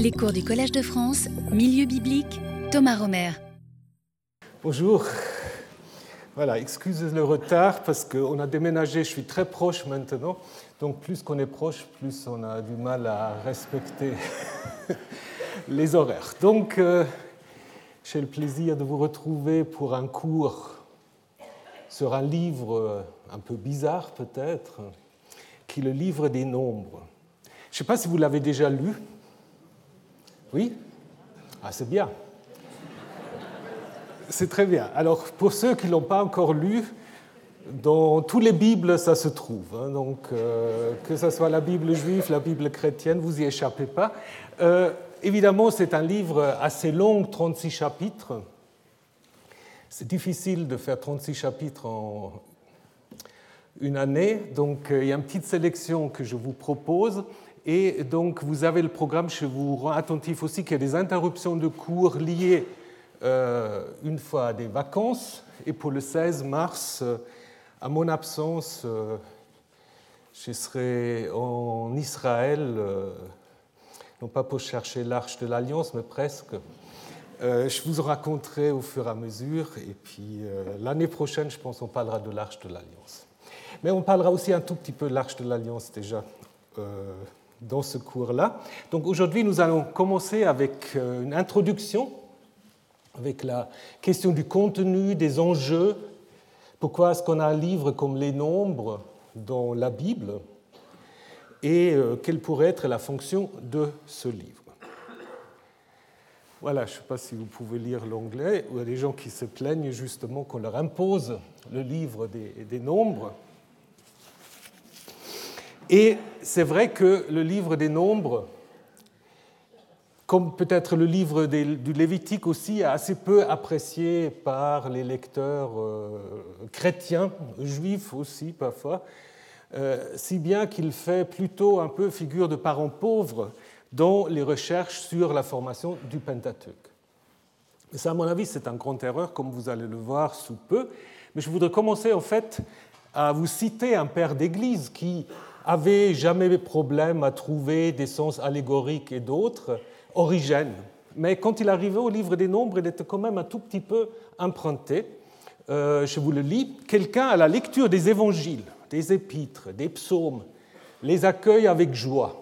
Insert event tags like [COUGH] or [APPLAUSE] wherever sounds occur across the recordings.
Les cours du Collège de France, Milieu biblique, Thomas Romer. Bonjour. Voilà, excusez le retard parce qu'on a déménagé, je suis très proche maintenant. Donc plus qu'on est proche, plus on a du mal à respecter [LAUGHS] les horaires. Donc euh, j'ai le plaisir de vous retrouver pour un cours sur un livre un peu bizarre peut-être, qui est le livre des nombres. Je ne sais pas si vous l'avez déjà lu. Oui Ah, c'est bien. C'est très bien. Alors, pour ceux qui ne l'ont pas encore lu, dans toutes les Bibles, ça se trouve. Hein. donc, euh, que ce soit la Bible juive, la Bible chrétienne, vous y échappez pas. Euh, évidemment, c'est un livre assez long, 36 chapitres. C'est difficile de faire 36 chapitres en une année, donc euh, il y a une petite sélection que je vous propose. Et donc, vous avez le programme, je vous rends attentif aussi qu'il y a des interruptions de cours liées euh, une fois à des vacances. Et pour le 16 mars, euh, à mon absence, euh, je serai en Israël, non pas pour chercher l'arche de l'Alliance, mais presque. je vous raconterai au fur et à mesure. Et puis l'année prochaine, je pense, on parlera de l'arche de l'Alliance. Mais on parlera aussi un tout petit peu de l'arche de l'Alliance déjà dans ce cours-là. Donc aujourd'hui, nous allons commencer avec euh, une introduction, avec la question du contenu, des enjeux. Pourquoi est-ce qu'on a un livre comme les nombres dans la Bible et euh, quelle pourrait être la fonction de ce livre? Voilà, je ne sais pas si vous pouvez lire l'anglais. Il y a des gens qui se plaignent justement qu'on leur impose le livre des nombres. Et c'est vrai que le livre des nombres, comme peut-être le livre du Lévitique aussi, est assez peu apprécié par les lecteurs euh, chrétiens, juifs aussi parfois, euh, si bien qu'il fait plutôt un peu figure de parent pauvre dans les recherches sur la formation du Pentateuque. ça, à mon avis, c'est un grand erreur, comme vous allez le voir sous peu. Mais je voudrais commencer en fait à vous citer un père d'Église qui avait jamais problème à trouver des sens allégoriques et d'autres, Origène. Mais quand il arrivait au livre des nombres, il était quand même un tout petit peu emprunté. Euh, je vous le lis. Quelqu'un à la lecture des évangiles, des épîtres, des psaumes, les accueille avec joie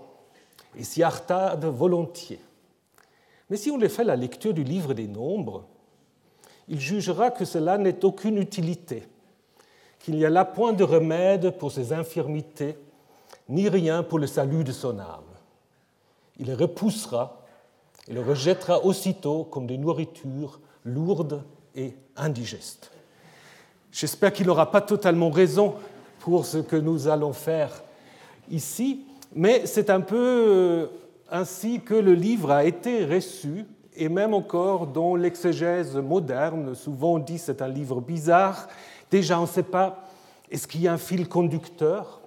et s'y hartarde volontiers. Mais si on les fait la lecture du livre des nombres, il jugera que cela n'est aucune utilité, qu'il n'y a là point de remède pour ses infirmités ni rien pour le salut de son âme. Il les repoussera et le rejettera aussitôt comme des nourritures lourdes et indigestes. J'espère qu'il n'aura pas totalement raison pour ce que nous allons faire ici, mais c'est un peu euh, ainsi que le livre a été reçu, et même encore dans l'exégèse moderne, souvent on dit c'est un livre bizarre. Déjà, on ne sait pas, est-ce qu'il y a un fil conducteur?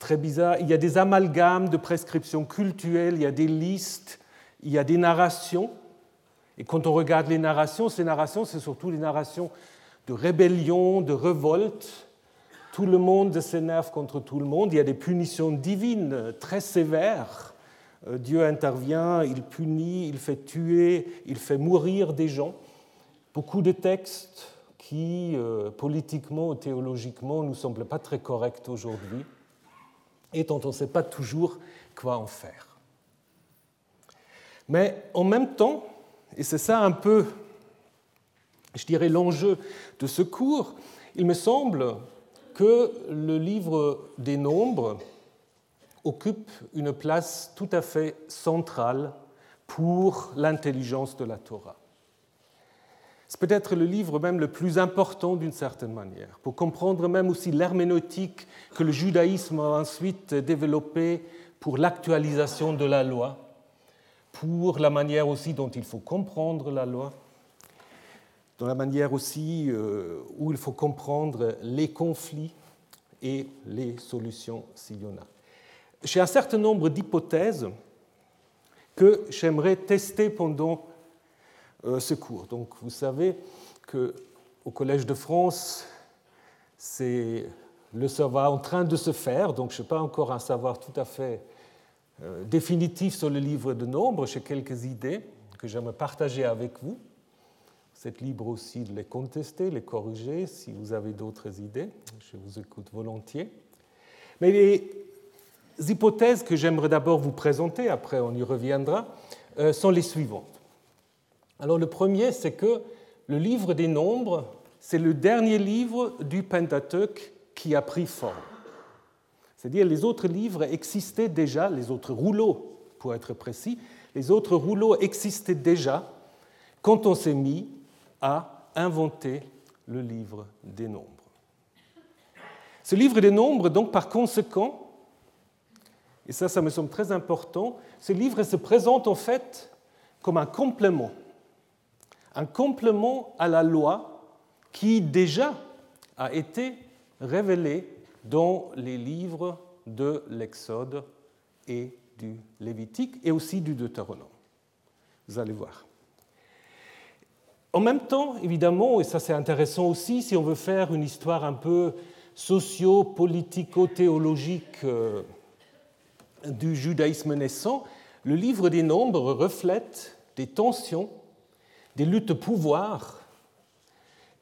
Très bizarre. Il y a des amalgames de prescriptions cultuelles, il y a des listes, il y a des narrations. Et quand on regarde les narrations, ces narrations, c'est surtout des narrations de rébellion, de révolte. Tout le monde s'énerve contre tout le monde. Il y a des punitions divines très sévères. Euh, Dieu intervient, il punit, il fait tuer, il fait mourir des gens. Beaucoup de textes qui, euh, politiquement ou théologiquement, ne nous semblent pas très corrects aujourd'hui et dont on ne sait pas toujours quoi en faire. Mais en même temps, et c'est ça un peu, je dirais, l'enjeu de ce cours, il me semble que le livre des nombres occupe une place tout à fait centrale pour l'intelligence de la Torah. C'est peut-être le livre même le plus important d'une certaine manière, pour comprendre même aussi l'herméneutique que le judaïsme a ensuite développée pour l'actualisation de la loi, pour la manière aussi dont il faut comprendre la loi, dans la manière aussi euh, où il faut comprendre les conflits et les solutions s'il y en a. J'ai un certain nombre d'hypothèses que j'aimerais tester pendant ce cours. Donc vous savez qu'au Collège de France, c'est le savoir en train de se faire, donc je n'ai pas encore un savoir tout à fait euh, définitif sur le livre de nombres, j'ai quelques idées que j'aimerais partager avec vous. Vous êtes libre aussi de les contester, les corriger si vous avez d'autres idées. Je vous écoute volontiers. Mais les hypothèses que j'aimerais d'abord vous présenter, après on y reviendra, euh, sont les suivantes. Alors le premier, c'est que le livre des nombres, c'est le dernier livre du Pentateuque qui a pris forme. C'est-à-dire les autres livres existaient déjà, les autres rouleaux pour être précis, les autres rouleaux existaient déjà quand on s'est mis à inventer le livre des nombres. Ce livre des nombres, donc par conséquent, et ça, ça me semble très important, ce livre se présente en fait comme un complément, un complément à la loi qui déjà a été révélée dans les livres de l'Exode et du Lévitique et aussi du Deutéronome. Vous allez voir. En même temps, évidemment, et ça c'est intéressant aussi, si on veut faire une histoire un peu socio-politico-théologique euh, du judaïsme naissant, le livre des Nombres reflète des tensions, des luttes de pouvoir,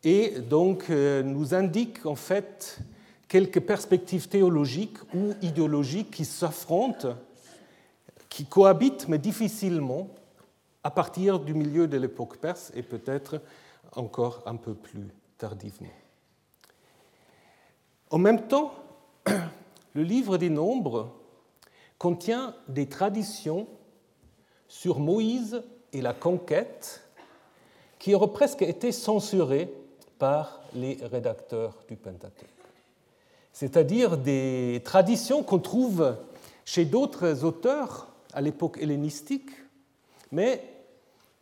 et donc euh, nous indique en fait quelques perspectives théologiques ou idéologiques qui s'affrontent, qui cohabitent, mais difficilement, à partir du milieu de l'époque perse et peut-être encore un peu plus tardivement. En même temps, [CLEARS THROAT] le livre des Nombres contient des traditions sur Moïse et la conquête qui auraient presque été censurées par les rédacteurs du Pentateuque c'est-à-dire des traditions qu'on trouve chez d'autres auteurs à l'époque hellénistique, mais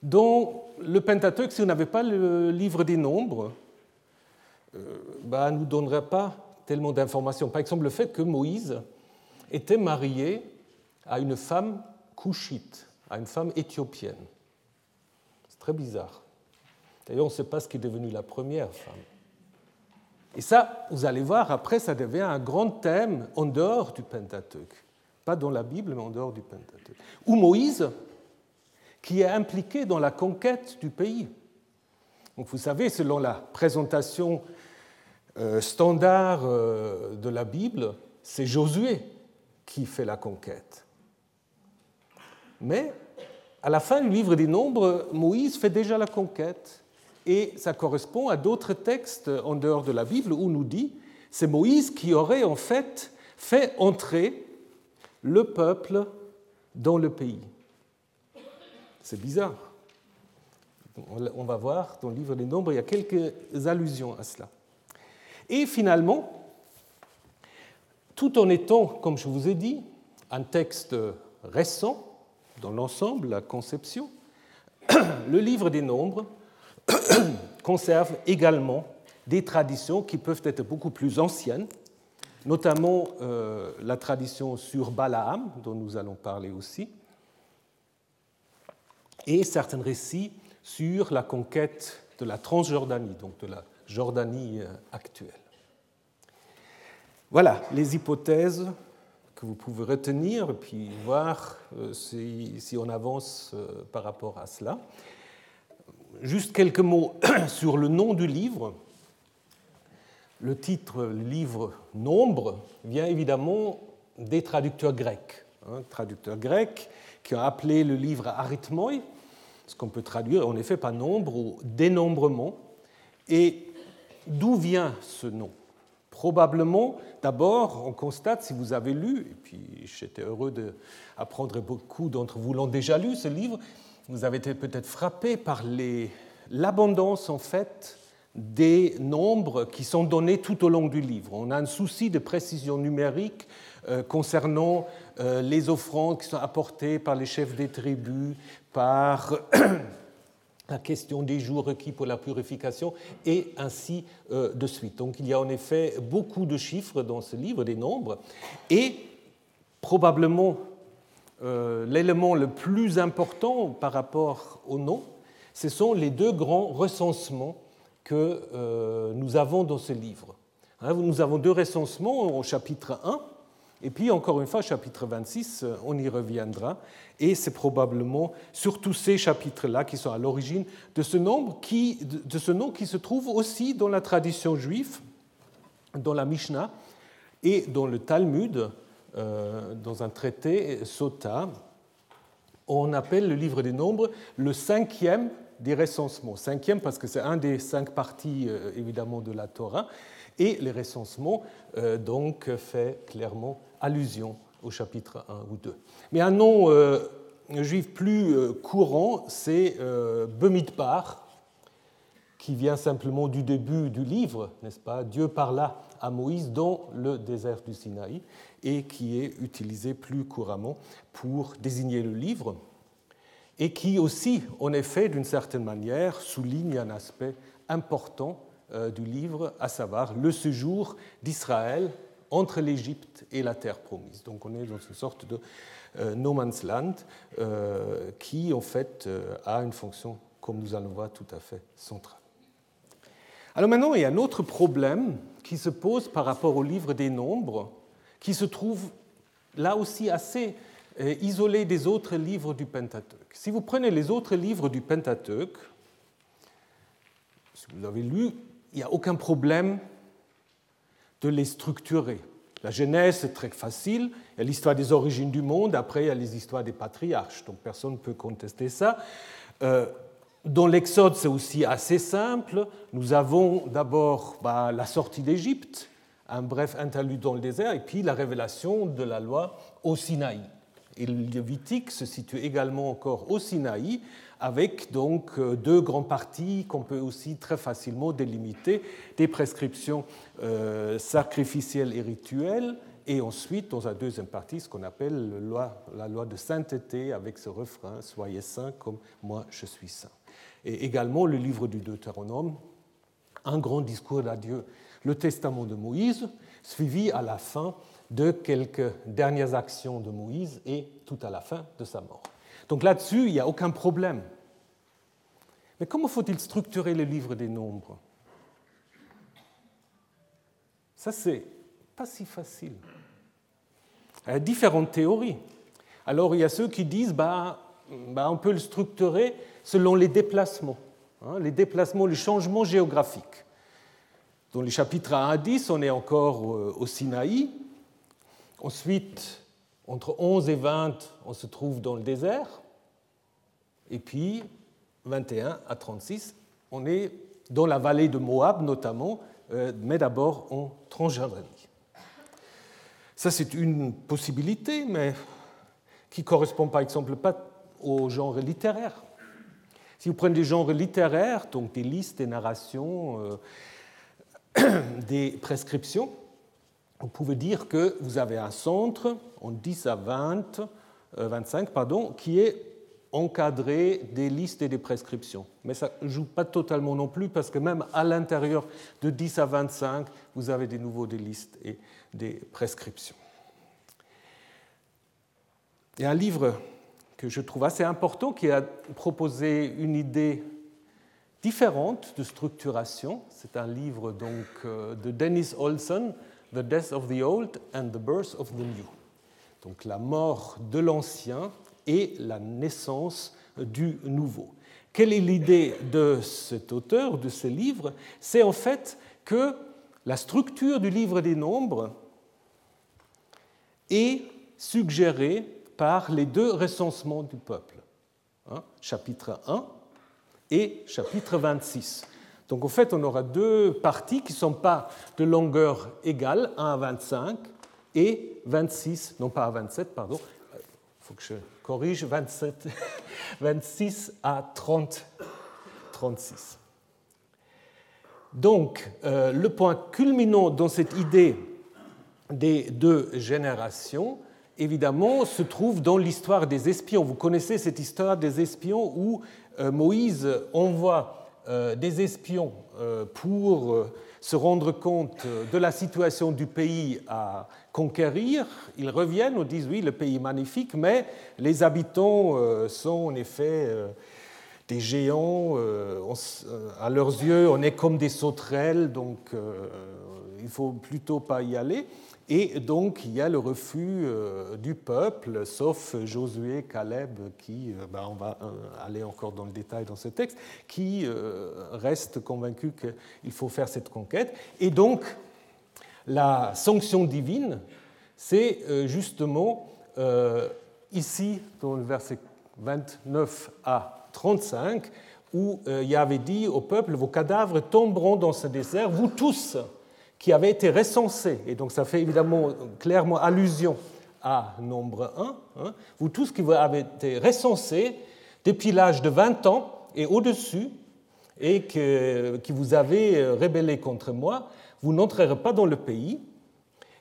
dont le Pentateuque, si on n'avait pas le livre des nombres, ne euh, bah, nous donnerait pas tellement d'informations. Par exemple, le fait que Moïse était marié à une femme couchite, à une femme éthiopienne. C'est très bizarre. D'ailleurs, on ne sait pas ce qui est devenu la première femme. Et ça, vous allez voir, après, ça devient un grand thème en dehors du Pentateuque. Pas dans la Bible, mais en dehors du Pentateuque. Ou Moïse, qui est impliqué dans la conquête du pays. Donc vous savez, selon la présentation euh, standard euh, de la Bible, c'est Josué qui fait la conquête. Mais à la fin du livre des Nombres, Moïse fait déjà la conquête et ça correspond à d'autres textes en dehors de la Bible où nous dit c'est Moïse qui aurait en fait fait entrer le peuple dans le pays. C'est bizarre. On va voir dans le livre des Nombres, il y a quelques allusions à cela. Et finalement, tout en étant, comme je vous ai dit, un texte récent dans l'ensemble, la conception, [CLEARS THROAT] le livre des Nombres [COUGHS] conserve également des traditions qui peuvent être beaucoup plus anciennes, notamment euh, la tradition sur Balaam, dont nous allons parler aussi, et certains récits sur la conquête de la Transjordanie, donc de la Jordanie euh, actuelle. Voilà les hypothèses que vous pouvez retenir et puis voir euh, si, si on avance par rapport à cela. Juste quelques mots [CLEARS THROAT] sur le nom du livre. Le titre, livre Nombre, vient évidemment des traducteurs grecs. Hein, traducteurs grecs qui ont appelé le livre arithmoi, ce qu'on peut traduire en effet par nombre ou dénombrement. Et d'où vient ce nom? Probablement, d'abord, on constate, si vous avez lu, et puis j'étais heureux d'apprendre, beaucoup d'entre vous l'ont déjà lu, ce livre, vous avez été peut-être frappé par l'abondance en fait des nombres qui sont donnés tout au long du livre. On a un souci de précision numérique euh, concernant euh, les offrandes qui sont apportées par les chefs des tribus, par [COUGHS] la question des jours requis pour la purification, et ainsi euh, de suite. Donc il y a en effet beaucoup de chiffres dans ce livre, des nombres, et probablement l'élément le plus important par rapport au nom, ce sont les deux grands recensements que euh, nous avons dans ce livre. Hein, nous avons deux recensements au chapitre 1, Et puis, encore une fois, chapitre 26, on y reviendra. Et c'est probablement sur tous ces chapitres-là qui sont à l'origine de, ce nombre de ce nom qui se trouve aussi dans la tradition juive, dans la Mishnah et dans le Talmud, euh, dans un traité Sota. On appelle le livre des nombres le cinquième des recensements. Cinquième parce que c'est un des cinq parties, euh, évidemment, de la Torah. Et les recensements, euh, donc, fait clairement allusion au chapitre 1 ou 2. Mais un nom euh, juif plus euh, courant, c'est euh, Bemidbar, qui vient simplement du début du livre, n'est-ce pas? Dieu parla à Moïse dans le désert du Sinaï, et qui est utilisé plus couramment pour désigner le livre, et qui aussi, en effet, d'une certaine manière, souligne un aspect important du livre, à savoir le séjour d'Israël entre l'Égypte et la terre promise. Donc on est dans une sorte de euh, no man's land euh, qui en fait euh, a une fonction, comme nous allons voir, tout à fait centrale. Alors maintenant, il y a un autre problème qui se pose par rapport au livre des nombres, qui se trouve là aussi assez isolé des autres livres du Pentateuque. Si vous prenez les autres livres du Pentateuque, si vous avez lu, il n'y a aucun problème de les structurer. La Genèse, c'est très facile. Il y a l'histoire des origines du monde. Après, il y a les histoires des patriarches. Donc, personne ne peut contester ça. Euh, dans l'Exode, c'est aussi assez simple. Nous avons d'abord bah, la sortie d'Égypte, un bref interlude dans le désert, et puis la révélation de la loi au Sinaï. Et le Lévitique se situe également encore au Sinaï, avec donc euh, deux grands parties qu'on peut aussi très facilement délimiter, des prescriptions euh, sacrificielles et rituelles, et ensuite, dans la deuxième partie, ce qu'on appelle la loi de sainteté, avec ce refrain Soyez saints comme moi je suis saint. Et également le livre du Deutéronome, un grand discours d'adieu, le testament de Moïse, suivi à la fin de quelques dernières actions de Moïse et tout à la fin de sa mort. Donc là-dessus, il n'y a aucun problème. Mais comment faut-il structurer le livre des nombres? Ça, c'est pas si facile. Il y a différentes théories. Alors, il y a ceux qui disent bah, bah on peut le structurer selon les déplacements, hein, les déplacements, les changements géographiques. Dans les chapitres 1 à 10, on est encore euh, au Sinaï. Ensuite, entre 11 et 20, on se trouve dans le désert. Et puis, 21 à 36, on est dans la vallée de Moab notamment, euh, mais d'abord en Transjordanie. Ça, c'est une possibilité, mais qui correspond par exemple pas au genre littéraire. Si vous prenez des genres littéraires, donc des listes, des narrations, euh, [COUGHS] des prescriptions, vous pouvez dire que vous avez un centre en 10 à 20, 25 euh, pardon, qui est encadré des listes et des prescriptions. Mais ça ne joue pas totalement non plus parce que même à l'intérieur de 10 à 25, vous avez de nouveau des listes et des prescriptions. Il y a un livre que je trouve assez important qui a proposé une idée différente de structuration. C'est un livre donc euh, de Dennis Olson, The Death of the Old and the Birth of the New. Donc la mort de l'ancien et la naissance du nouveau. Quelle est l'idée de cet auteur, de ce livre? C'est en fait que la structure du livre des nombres est suggérée par les deux recensements du peuple, hein, chapitre 1 et chapitre 26. Donc en fait, on aura deux parties qui ne sont pas de longueur égale, 1 à 25 et 26, non pas à 27, pardon, il faut que je corrige, 27, 26 [LAUGHS] à 30, 36. Donc, euh, le point culminant dans cette idée des deux générations, évidemment, se trouve dans l'histoire des espions. Vous connaissez cette histoire des espions où euh, Moïse envoie euh, des espions pour se rendre compte de la situation du pays à conquérir, ils reviennent, on dit oui, le pays est magnifique, mais les habitants euh, sont en effet euh, des géants, euh, à leurs yeux, on est comme des sauterelles, donc il faut plutôt pas y aller. Et donc, il y a le refus euh, du peuple, sauf Josué, Caleb, qui, euh, ben, on va euh, aller encore dans le détail dans ce texte, qui reste convaincu qu'il faut faire cette conquête. Et donc, la sanction divine, c'est justement ici, dans le verset 29 à 35, où il y avait dit au peuple, vos cadavres tomberont dans ce désert, vous tous qui avait été recensé, et donc ça fait évidemment clairement allusion à nombre 1, hein, vous tous qui avez été recensés depuis l'âge de 20 ans et au-dessus, et qui vous avez rébellé contre moi, vous n'entrerez pas dans le pays,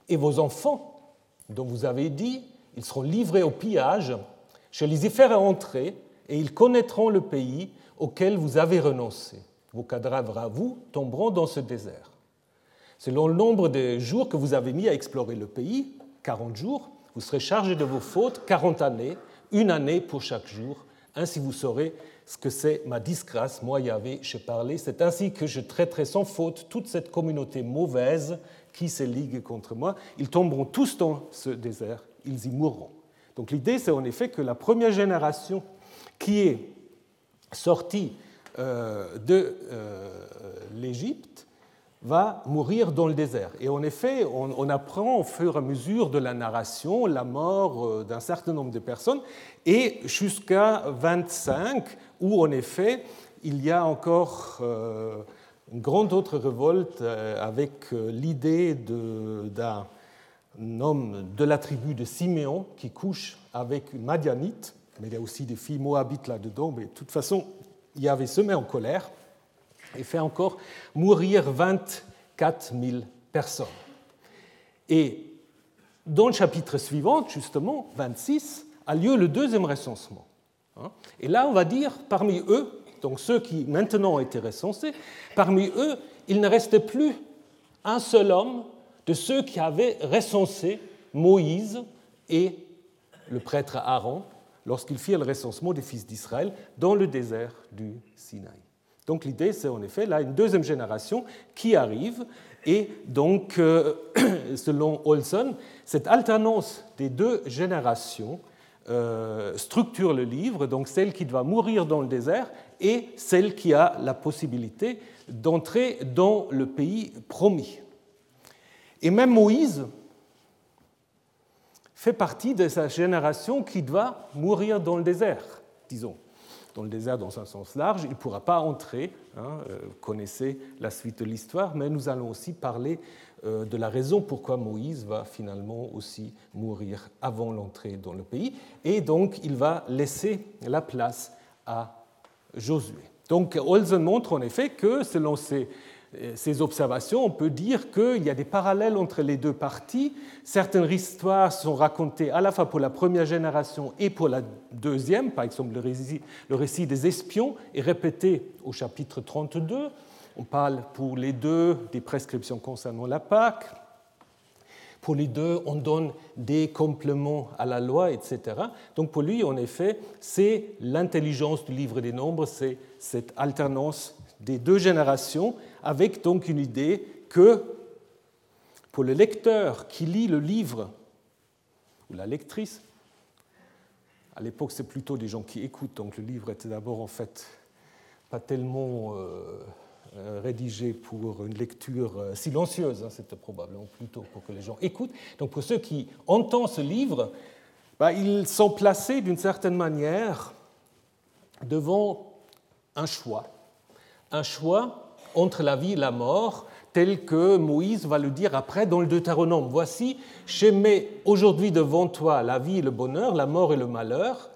et vos enfants, dont vous avez dit, ils seront livrés au pillage, je les y ferai entrer, et ils connaîtront le pays auquel vous avez renoncé. Vos cadavres à vous tomberont dans ce désert. Selon le nombre de jours que vous avez mis à explorer le pays, 40 jours, vous serez chargé de vos fautes 40 années, une année pour chaque jour. Ainsi vous saurez ce que c'est ma disgrâce. Moi, Yahvé, je parlais. C'est ainsi que je traiterai sans faute toute cette communauté mauvaise qui se ligue contre moi. Ils tomberont tous dans ce désert, ils y mourront. Donc l'idée, c'est en effet que la première génération qui est sortie euh, de euh, l'Égypte va mourir dans le désert. Et en effet, on, apprend au fur et à mesure de la narration la mort euh, d'un certain nombre de personnes, et jusqu'à 25, où en effet, il y a encore euh, une grande autre révolte euh, avec l'idée d'un homme de la tribu de Siméon qui couche avec une Madianite, mais il y a aussi des filles moabites là-dedans, mais de toute façon, il y avait semé en colère et fait encore mourir 24 000 personnes. Et dans le chapitre suivant, justement, 26, a lieu le deuxième recensement. Hein. Et là, on va dire, parmi eux, donc ceux qui maintenant ont été recensés, parmi eux, il ne restait plus un seul homme de ceux qui avaient recensé Moïse et le prêtre Aaron lorsqu'ils firent le recensement des fils d'Israël dans le désert du Sinaï. Donc l'idée, c'est en effet là une deuxième génération qui arrive, et donc, euh, [CLEARS THROAT] selon Olson, cette alternance des deux générations euh, structure le livre, donc celle qui doit mourir dans le désert et celle qui a la possibilité d'entrer dans le pays promis. Et même Moïse fait partie de sa génération qui doit mourir dans le désert, disons dans le désert dans un sens large, il ne pourra pas entrer. Hein, euh, vous connaissez la suite de l'histoire, mais nous allons aussi parler euh, de la raison pourquoi Moïse va finalement aussi mourir avant l'entrée dans le pays. Et donc, il va laisser la place à Josué. Donc, Olsen montre en effet que, selon ses ces observations, on peut dire qu'il y a des parallèles entre les deux parties. Certaines histoires sont racontées à la fois pour la première génération et pour la deuxième. Par exemple, le récit, des espions est répété au chapitre 32. On parle pour les deux des prescriptions concernant la Pâque. Pour les deux, on donne des compléments à la loi, etc. Donc pour lui, en effet, c'est l'intelligence du livre des nombres, c'est cette alternance des deux générations, avec donc une idée que pour le lecteur qui lit le livre, ou la lectrice, à l'époque c'est plutôt des gens qui écoutent, donc le livre était d'abord en fait pas tellement euh, euh, rédigé pour une lecture euh, silencieuse, hein, c'était probablement plutôt pour que les gens écoutent. Donc pour ceux qui entendent ce livre, bah, ils sont placés d'une certaine manière devant un choix un choix entre la vie et la mort, tel que Moïse va le dire après dans le Deutéronome. Voici, je mets aujourd'hui devant toi la vie et le bonheur, la mort et le malheur,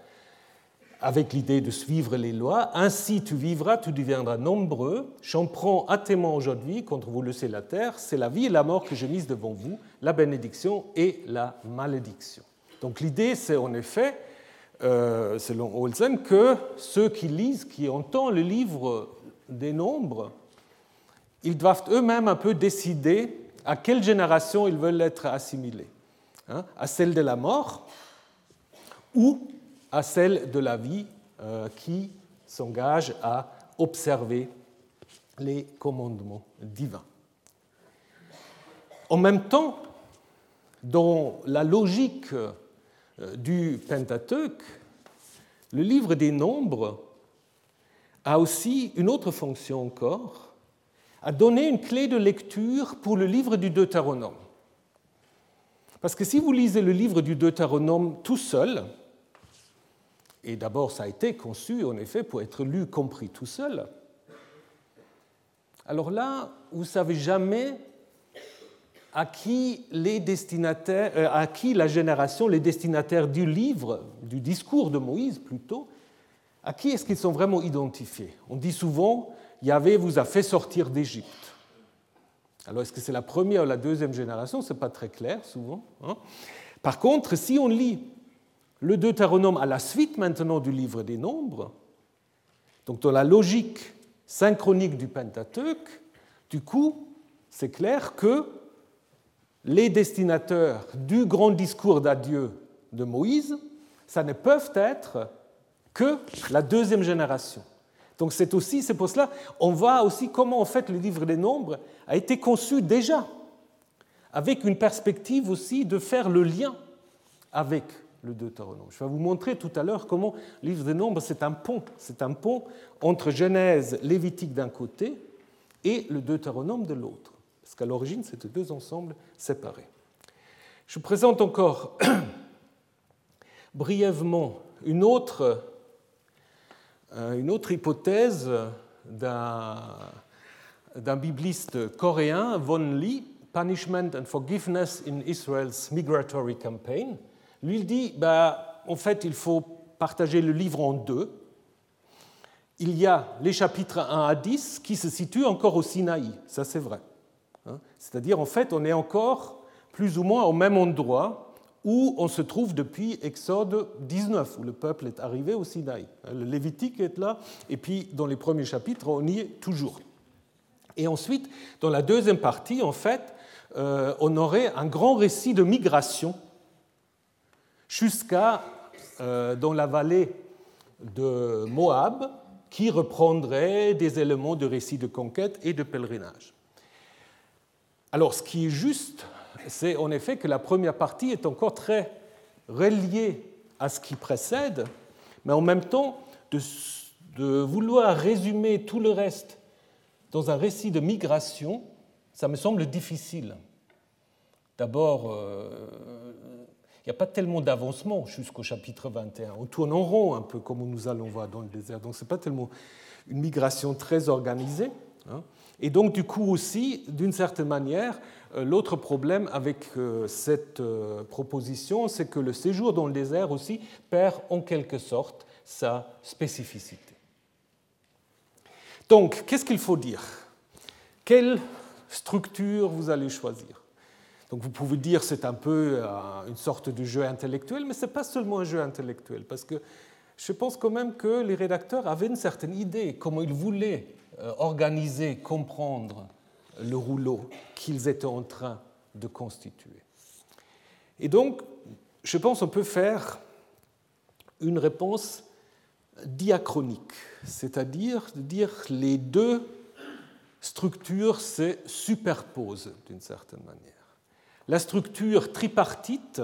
avec l'idée de suivre les lois. Ainsi tu vivras, tu deviendras nombreux. J'en prends à témoin aujourd'hui contre vous sait la terre. C'est la vie et la mort que je mise devant vous, la bénédiction et la malédiction. Donc l'idée, c'est en effet, euh, selon Olsen, que ceux qui lisent, qui entendent le livre des nombres, ils doivent eux-mêmes un peu décider à quelle génération ils veulent être assimilés. Hein, à celle de la mort ou à celle de la vie euh, qui s'engage à observer les commandements divins. En même temps, dans la logique euh, du Pentateuque, le livre des nombres a aussi une autre fonction encore, à donner une clé de lecture pour le livre du Deutéronome. Parce que si vous lisez le livre du Deutéronome tout seul, et d'abord ça a été conçu en effet pour être lu, compris tout seul, alors là, vous ne savez jamais à qui, les destinataires, euh, à qui la génération, les destinataires du livre, du discours de Moïse plutôt, à qui est-ce qu'ils sont vraiment identifiés? On dit souvent, Yahvé vous a fait sortir d'Égypte. Alors est-ce que c'est la première ou la deuxième génération? Ce n'est pas très clair souvent. Hein. Par contre, si on lit le Deutéronome à la suite maintenant du livre des Nombres, donc dans la logique synchronique du Pentateuque, du coup, c'est clair que les destinateurs du grand discours d'adieu de Moïse, ça ne peuvent être que la deuxième génération. Donc c'est aussi, c'est pour cela, on voit aussi comment en fait le livre des Nombres a été conçu déjà, avec une perspective aussi de faire le lien avec le Deutéronome. Je vais vous montrer tout à l'heure comment le livre des Nombres c'est un pont, c'est un pont entre Genèse, Lévitique d'un côté et le Deutéronome de l'autre parce qu'à l'origine, c'était deux ensembles séparés. Je vous présente encore [CLEARS THROAT] brièvement une autre, une autre hypothèse d'un bibliste coréen, Von Lee, Punishment and Forgiveness in Israel's Migratory Campaign. Lui, il dit, bah, en fait, il faut partager le livre en deux. Il y a les chapitres 1 à 10 qui se situent encore au Sinaï, ça c'est vrai. Hein. C'est-à-dire, en fait, on est encore plus ou moins au même endroit où on se trouve depuis Exode 19, où le peuple est arrivé au Sinaï. Le Lévitique est là, et puis dans les premiers chapitres, on y est toujours. Et ensuite, dans la deuxième partie, en fait, euh, on aurait un grand récit de migration jusqu'à euh, dans la vallée de Moab, qui reprendrait des éléments de récit de conquête et de pèlerinage. Alors, ce qui est juste, c'est en effet que la première partie est encore très reliée à ce qui précède, mais en même temps, de, vouloir résumer tout le reste dans un récit de migration, ça me semble difficile. D'abord, euh, il n'y a pas tellement d'avancement jusqu'au chapitre 21. On tourne en rond un peu comme nous allons voir dans le désert. Donc ce n'est pas tellement une migration très organisée. Hein. Et donc, du coup aussi, d'une certaine manière, l'autre problème avec euh, cette euh, proposition, c'est que le séjour dans le désert aussi perd en quelque sorte sa spécificité. Donc, qu'est-ce qu'il faut dire? Quelle structure vous allez choisir? Donc vous pouvez dire c'est un peu une sorte de jeu intellectuel, mais ce n'est pas seulement un jeu intellectuel, parce que je pense quand même que les rédacteurs avaient une certaine idée, comment ils voulaient euh, organiser, comprendre le rouleau qu'ils étaient en train de constituer. Et donc, je pense qu'on peut faire une réponse diachronique, c'est-à-dire de dire les deux structures se superposent d'une certaine manière. La structure tripartite,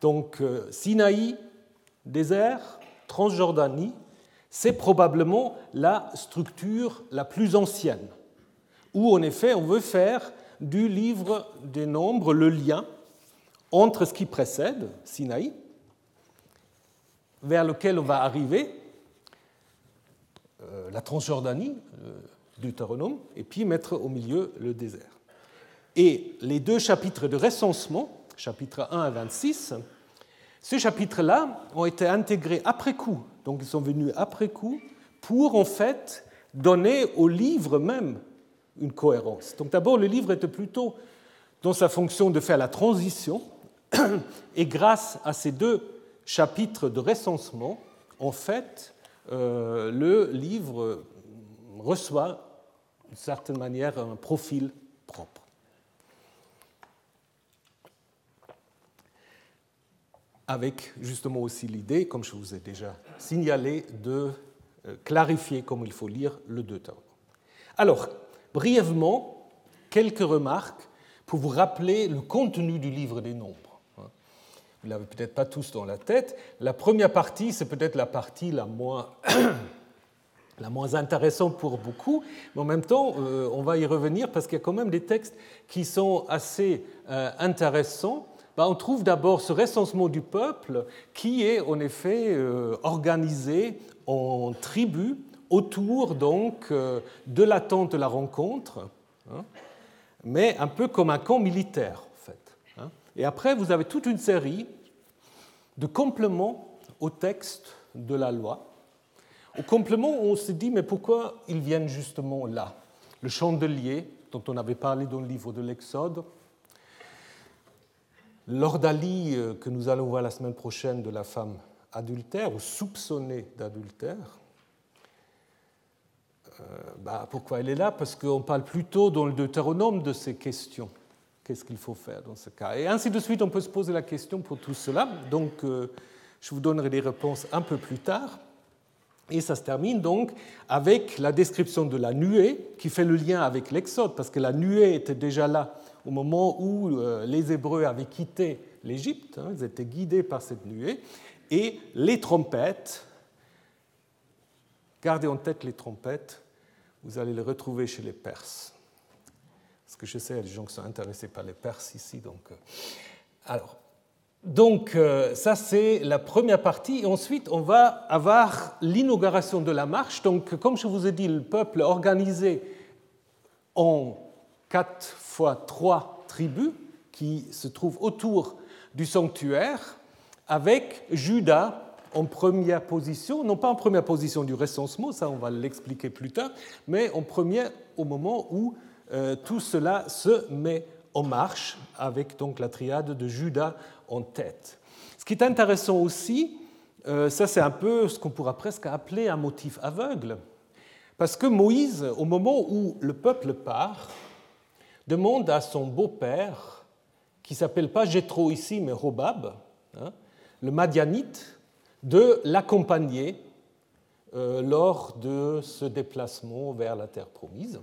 donc euh, Sinaï, désert, Transjordanie, c'est probablement la structure la plus ancienne, où en effet on veut faire du livre des nombres le lien entre ce qui précède, Sinaï, vers lequel on va arriver, euh, la Transjordanie, Deutéronome, et puis mettre au milieu le désert. Et les deux chapitres de recensement, chapitre 1 à 26, ces chapitres-là ont été intégrés après coup, donc ils sont venus après coup pour en fait donner au livre même une cohérence. Donc d'abord, le livre était plutôt dans sa fonction de faire la transition, [CLEARS THROAT] et grâce à ces deux chapitres de recensement, en fait, euh, le livre reçoit d'une certaine manière un profil propre. avec justement aussi l'idée, comme je vous ai déjà signalé, de euh, clarifier comme il faut lire le Deutéronome. Alors, brièvement, quelques remarques pour vous rappeler le contenu du livre des nombres. Hein. Vous ne l'avez peut-être pas tous dans la tête. La première partie, c'est peut-être la partie la moins, [COUGHS] la moins intéressante pour beaucoup, mais en même temps, euh, on va y revenir parce qu'il y a quand même des textes qui sont assez euh, intéressants. Ben, on trouve d'abord ce recensement du peuple qui est en effet euh, organisé en tribus autour donc de l'attente de la rencontre. Hein mais un peu comme un camp militaire, en fait. Hein. Et après, vous avez toute une série de compléments au texte de la loi. Au complément, on se dit, mais pourquoi ils viennent justement là? Le chandelier, dont on avait parlé dans le livre de l'Exode, l'ordalie euh, que nous allons voir la semaine prochaine de la femme adultère ou soupçonnée d'adultère, euh, bah, pourquoi elle est là? Parce qu'on parle plutôt dans le Deutéronome de ces questions. Qu'est-ce qu'il faut faire dans ce cas? Et ainsi de suite, on peut se poser la question pour tout cela. Donc, euh, je vous donnerai des réponses un peu plus tard. Et ça se termine donc avec la description de la nuée qui fait le lien avec l'Exode, parce que la nuée était déjà là au moment où euh, les Hébreux avaient quitté l'Égypte, hein, ils étaient guidés par cette nuée, et les trompettes, gardez en tête les trompettes, vous allez le retrouver chez les Perses. Parce que je sais, il y a des gens qui sont intéressés par les Perses ici. Donc, euh, alors, donc euh, ça c'est la première partie. Ensuite, on va avoir l'inauguration de la marche. Donc, comme je vous ai dit, le peuple organisé en quatre fois trois tribus qui se trouvent autour du sanctuaire, avec Judas en première position, non pas en première position du recensement, ça on va l'expliquer plus tard, mais en première au moment où euh, tout cela se met en marche avec donc la triade de Judas en tête. Ce qui est intéressant aussi, euh, ça c'est un peu ce qu'on pourra presque appeler un motif aveugle, parce que Moïse, au moment où le peuple part, demande à son beau-père, qui s'appelle pas Jétro ici, mais Robab, hein, le Madianite, de l'accompagner euh, lors de ce déplacement vers la terre promise.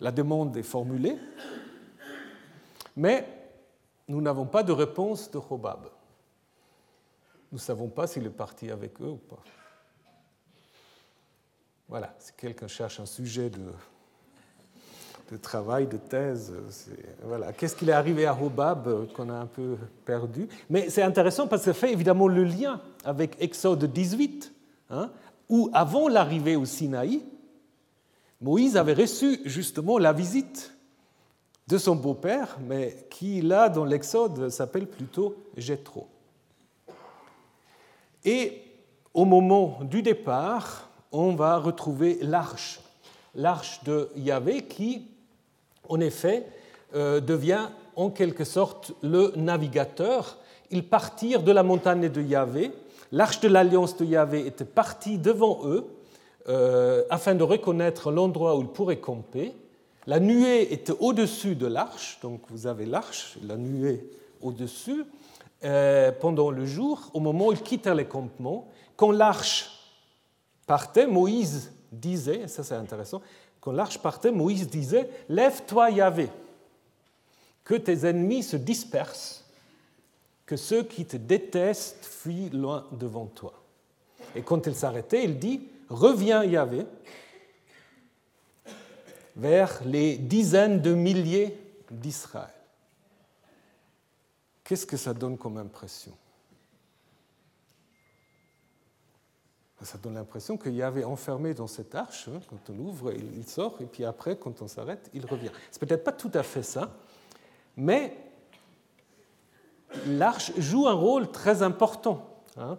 La demande est formulée, mais nous n'avons pas de réponse de Hobab. Nous ne savons pas s'il est parti avec eux ou pas. Voilà, si quelqu'un cherche un sujet de de travail, de thèse. Voilà. Qu'est-ce qu'il est arrivé à Hobab euh, qu'on a un peu perdu? Mais c'est intéressant parce que ça fait évidemment le lien avec Exode 18, hein, où avant l'arrivée au Sinaï, Moïse avait reçu justement la visite de son beau-père, mais qui là dans l'Exode s'appelle plutôt Jéthro. Et au moment du départ, on va retrouver l'arche, l'arche de Yahvé qui en effet, euh, devient en quelque sorte le navigateur. Ils partirent de la montagne de Yahvé. L'arche de l'alliance de Yahvé était partie devant eux euh, afin de reconnaître l'endroit où ils pourraient camper. La nuée était au-dessus de l'arche, donc vous avez l'arche, la nuée au-dessus, euh, pendant le jour, au moment où ils quittèrent les campements. Quand l'arche partait, Moïse disait, et ça c'est intéressant, quand l'arche partait, Moïse disait Lève-toi, Yahvé, que tes ennemis se dispersent, que ceux qui te détestent fuient loin devant toi. Et quand il s'arrêtait, il dit Reviens, Yahvé, vers les dizaines de milliers d'Israël. Qu'est-ce que ça donne comme impression? Ça donne l'impression qu'il y avait enfermé dans cette arche, hein, quand on ouvre, il sort, et puis après, quand on s'arrête, il revient. C'est peut-être pas tout à fait ça, mais l'arche joue un rôle très important. Hein.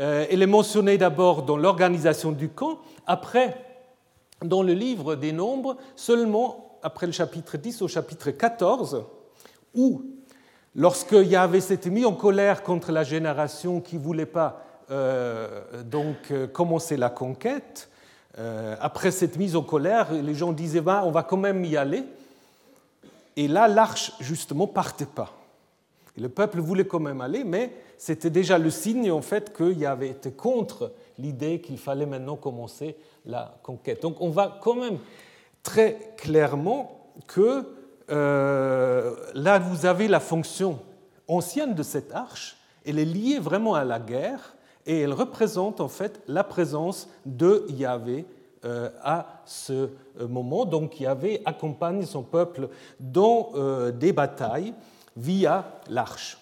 Euh, elle est mentionnée d'abord dans l'organisation du camp, après, dans le livre des Nombres, seulement après le chapitre 10 au chapitre 14, où, lorsque Yahvé s'était mis en colère contre la génération qui ne voulait pas donc euh, commencer la conquête. Euh, après cette mise en colère, les gens disaient bah, on va quand même y aller. Et là, l'arche, justement, partait pas. Le peuple voulait quand même aller, mais c'était déjà le signe en fait qu'il y avait été contre l'idée qu'il fallait maintenant commencer la conquête. Donc on voit quand même très clairement que euh, là, vous avez la fonction ancienne de cette arche. Elle est liée vraiment à la guerre et elle représente en fait la présence de Yahvé euh, à ce moment. Donc Yahvé accompagne son peuple dans des batailles via l'arche.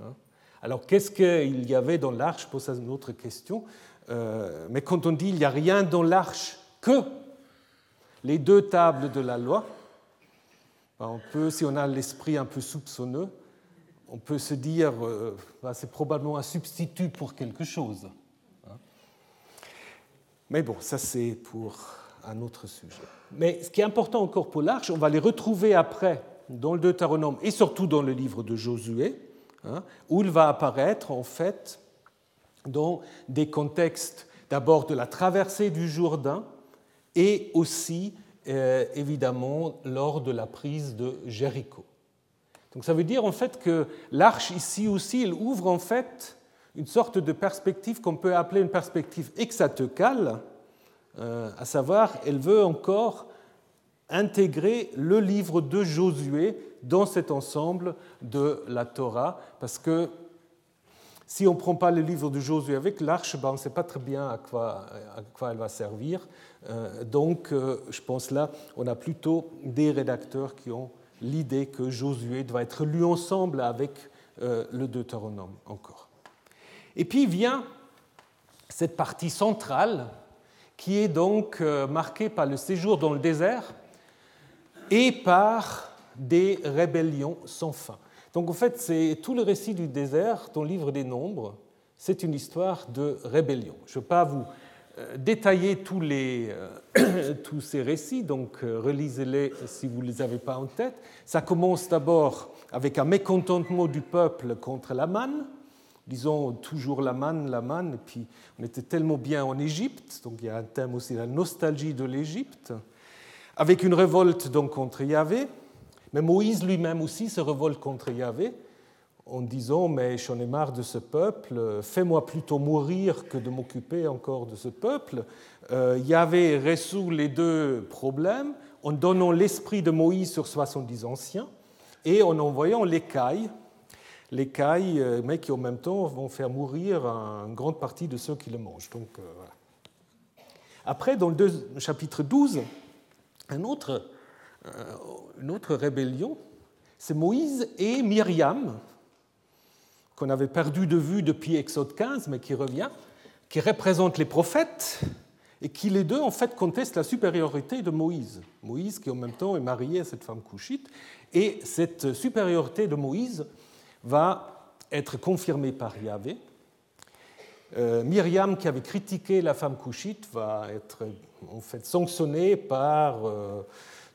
Hein. Alors qu'est-ce qu'il y avait dans l'arche? Pour ça, une autre question. mais quand on dit il n'y a rien dans l'arche que les deux tables de la loi, ben, on peut, si on a l'esprit un peu soupçonneux, on peut se dire euh, ben, c'est probablement un substitut pour quelque chose. Hein. Mais bon, ça c'est pour un autre sujet. Mais ce qui est important encore pour l'arche, on va les retrouver après dans le Deutéronome et surtout dans le livre de Josué, hein, où il va apparaître en fait dans des contextes d'abord de la traversée du Jourdain, et aussi euh, évidemment lors de la prise de Jéricho. Donc ça veut dire en fait que l'arche ici aussi, elle ouvre en fait une sorte de perspective qu'on peut appeler une perspective exateucale, euh, à savoir elle veut encore intégrer le livre de Josué dans cet ensemble de la Torah, parce que si on ne prend pas le livre de Josué avec l'arche, ben on ne sait pas très bien à quoi, à quoi elle va servir. Euh, donc, euh, je pense là, on a plutôt des rédacteurs qui ont l'idée que Josué doit être lu ensemble avec euh, le Deutéronome encore. Et puis vient cette partie centrale qui est donc marquée par le séjour dans le désert et par des rébellions sans fin. Donc en fait, c'est tout le récit du désert, ton livre des nombres, c'est une histoire de rébellion. Je ne vais pas vous euh, détailler tous, les, euh, [COUGHS] tous ces récits, donc euh, relisez-les si vous ne les avez pas en tête. Ça commence d'abord avec un mécontentement du peuple contre la manne, disons toujours la manne, la manne, et puis on était tellement bien en Égypte, donc il y a un thème aussi, la nostalgie de l'Égypte, avec une révolte donc contre Yahvé, mais Moïse lui-même aussi se révolte contre Yahvé en disant Mais j'en ai marre de ce peuple, fais-moi plutôt mourir que de m'occuper encore de ce peuple. Euh, Yahvé résout les deux problèmes en donnant l'esprit de Moïse sur 70 anciens et en envoyant les cailles, euh, mais qui en même temps vont faire mourir une grande partie de ceux qui le mangent. Donc, euh, Après, dans le chapitre 12, un autre euh, une autre rébellion, c'est Moïse et Myriam, qu'on avait perdu de vue depuis Exode 15, mais qui revient, qui représentent les prophètes et qui les deux en fait contestent la supériorité de Moïse. Moïse qui en même temps est marié à cette femme couchite, et cette supériorité de Moïse va être confirmée par Yahvé. Euh, Myriam, qui avait critiqué la femme couchite, va être en fait sanctionnée par euh,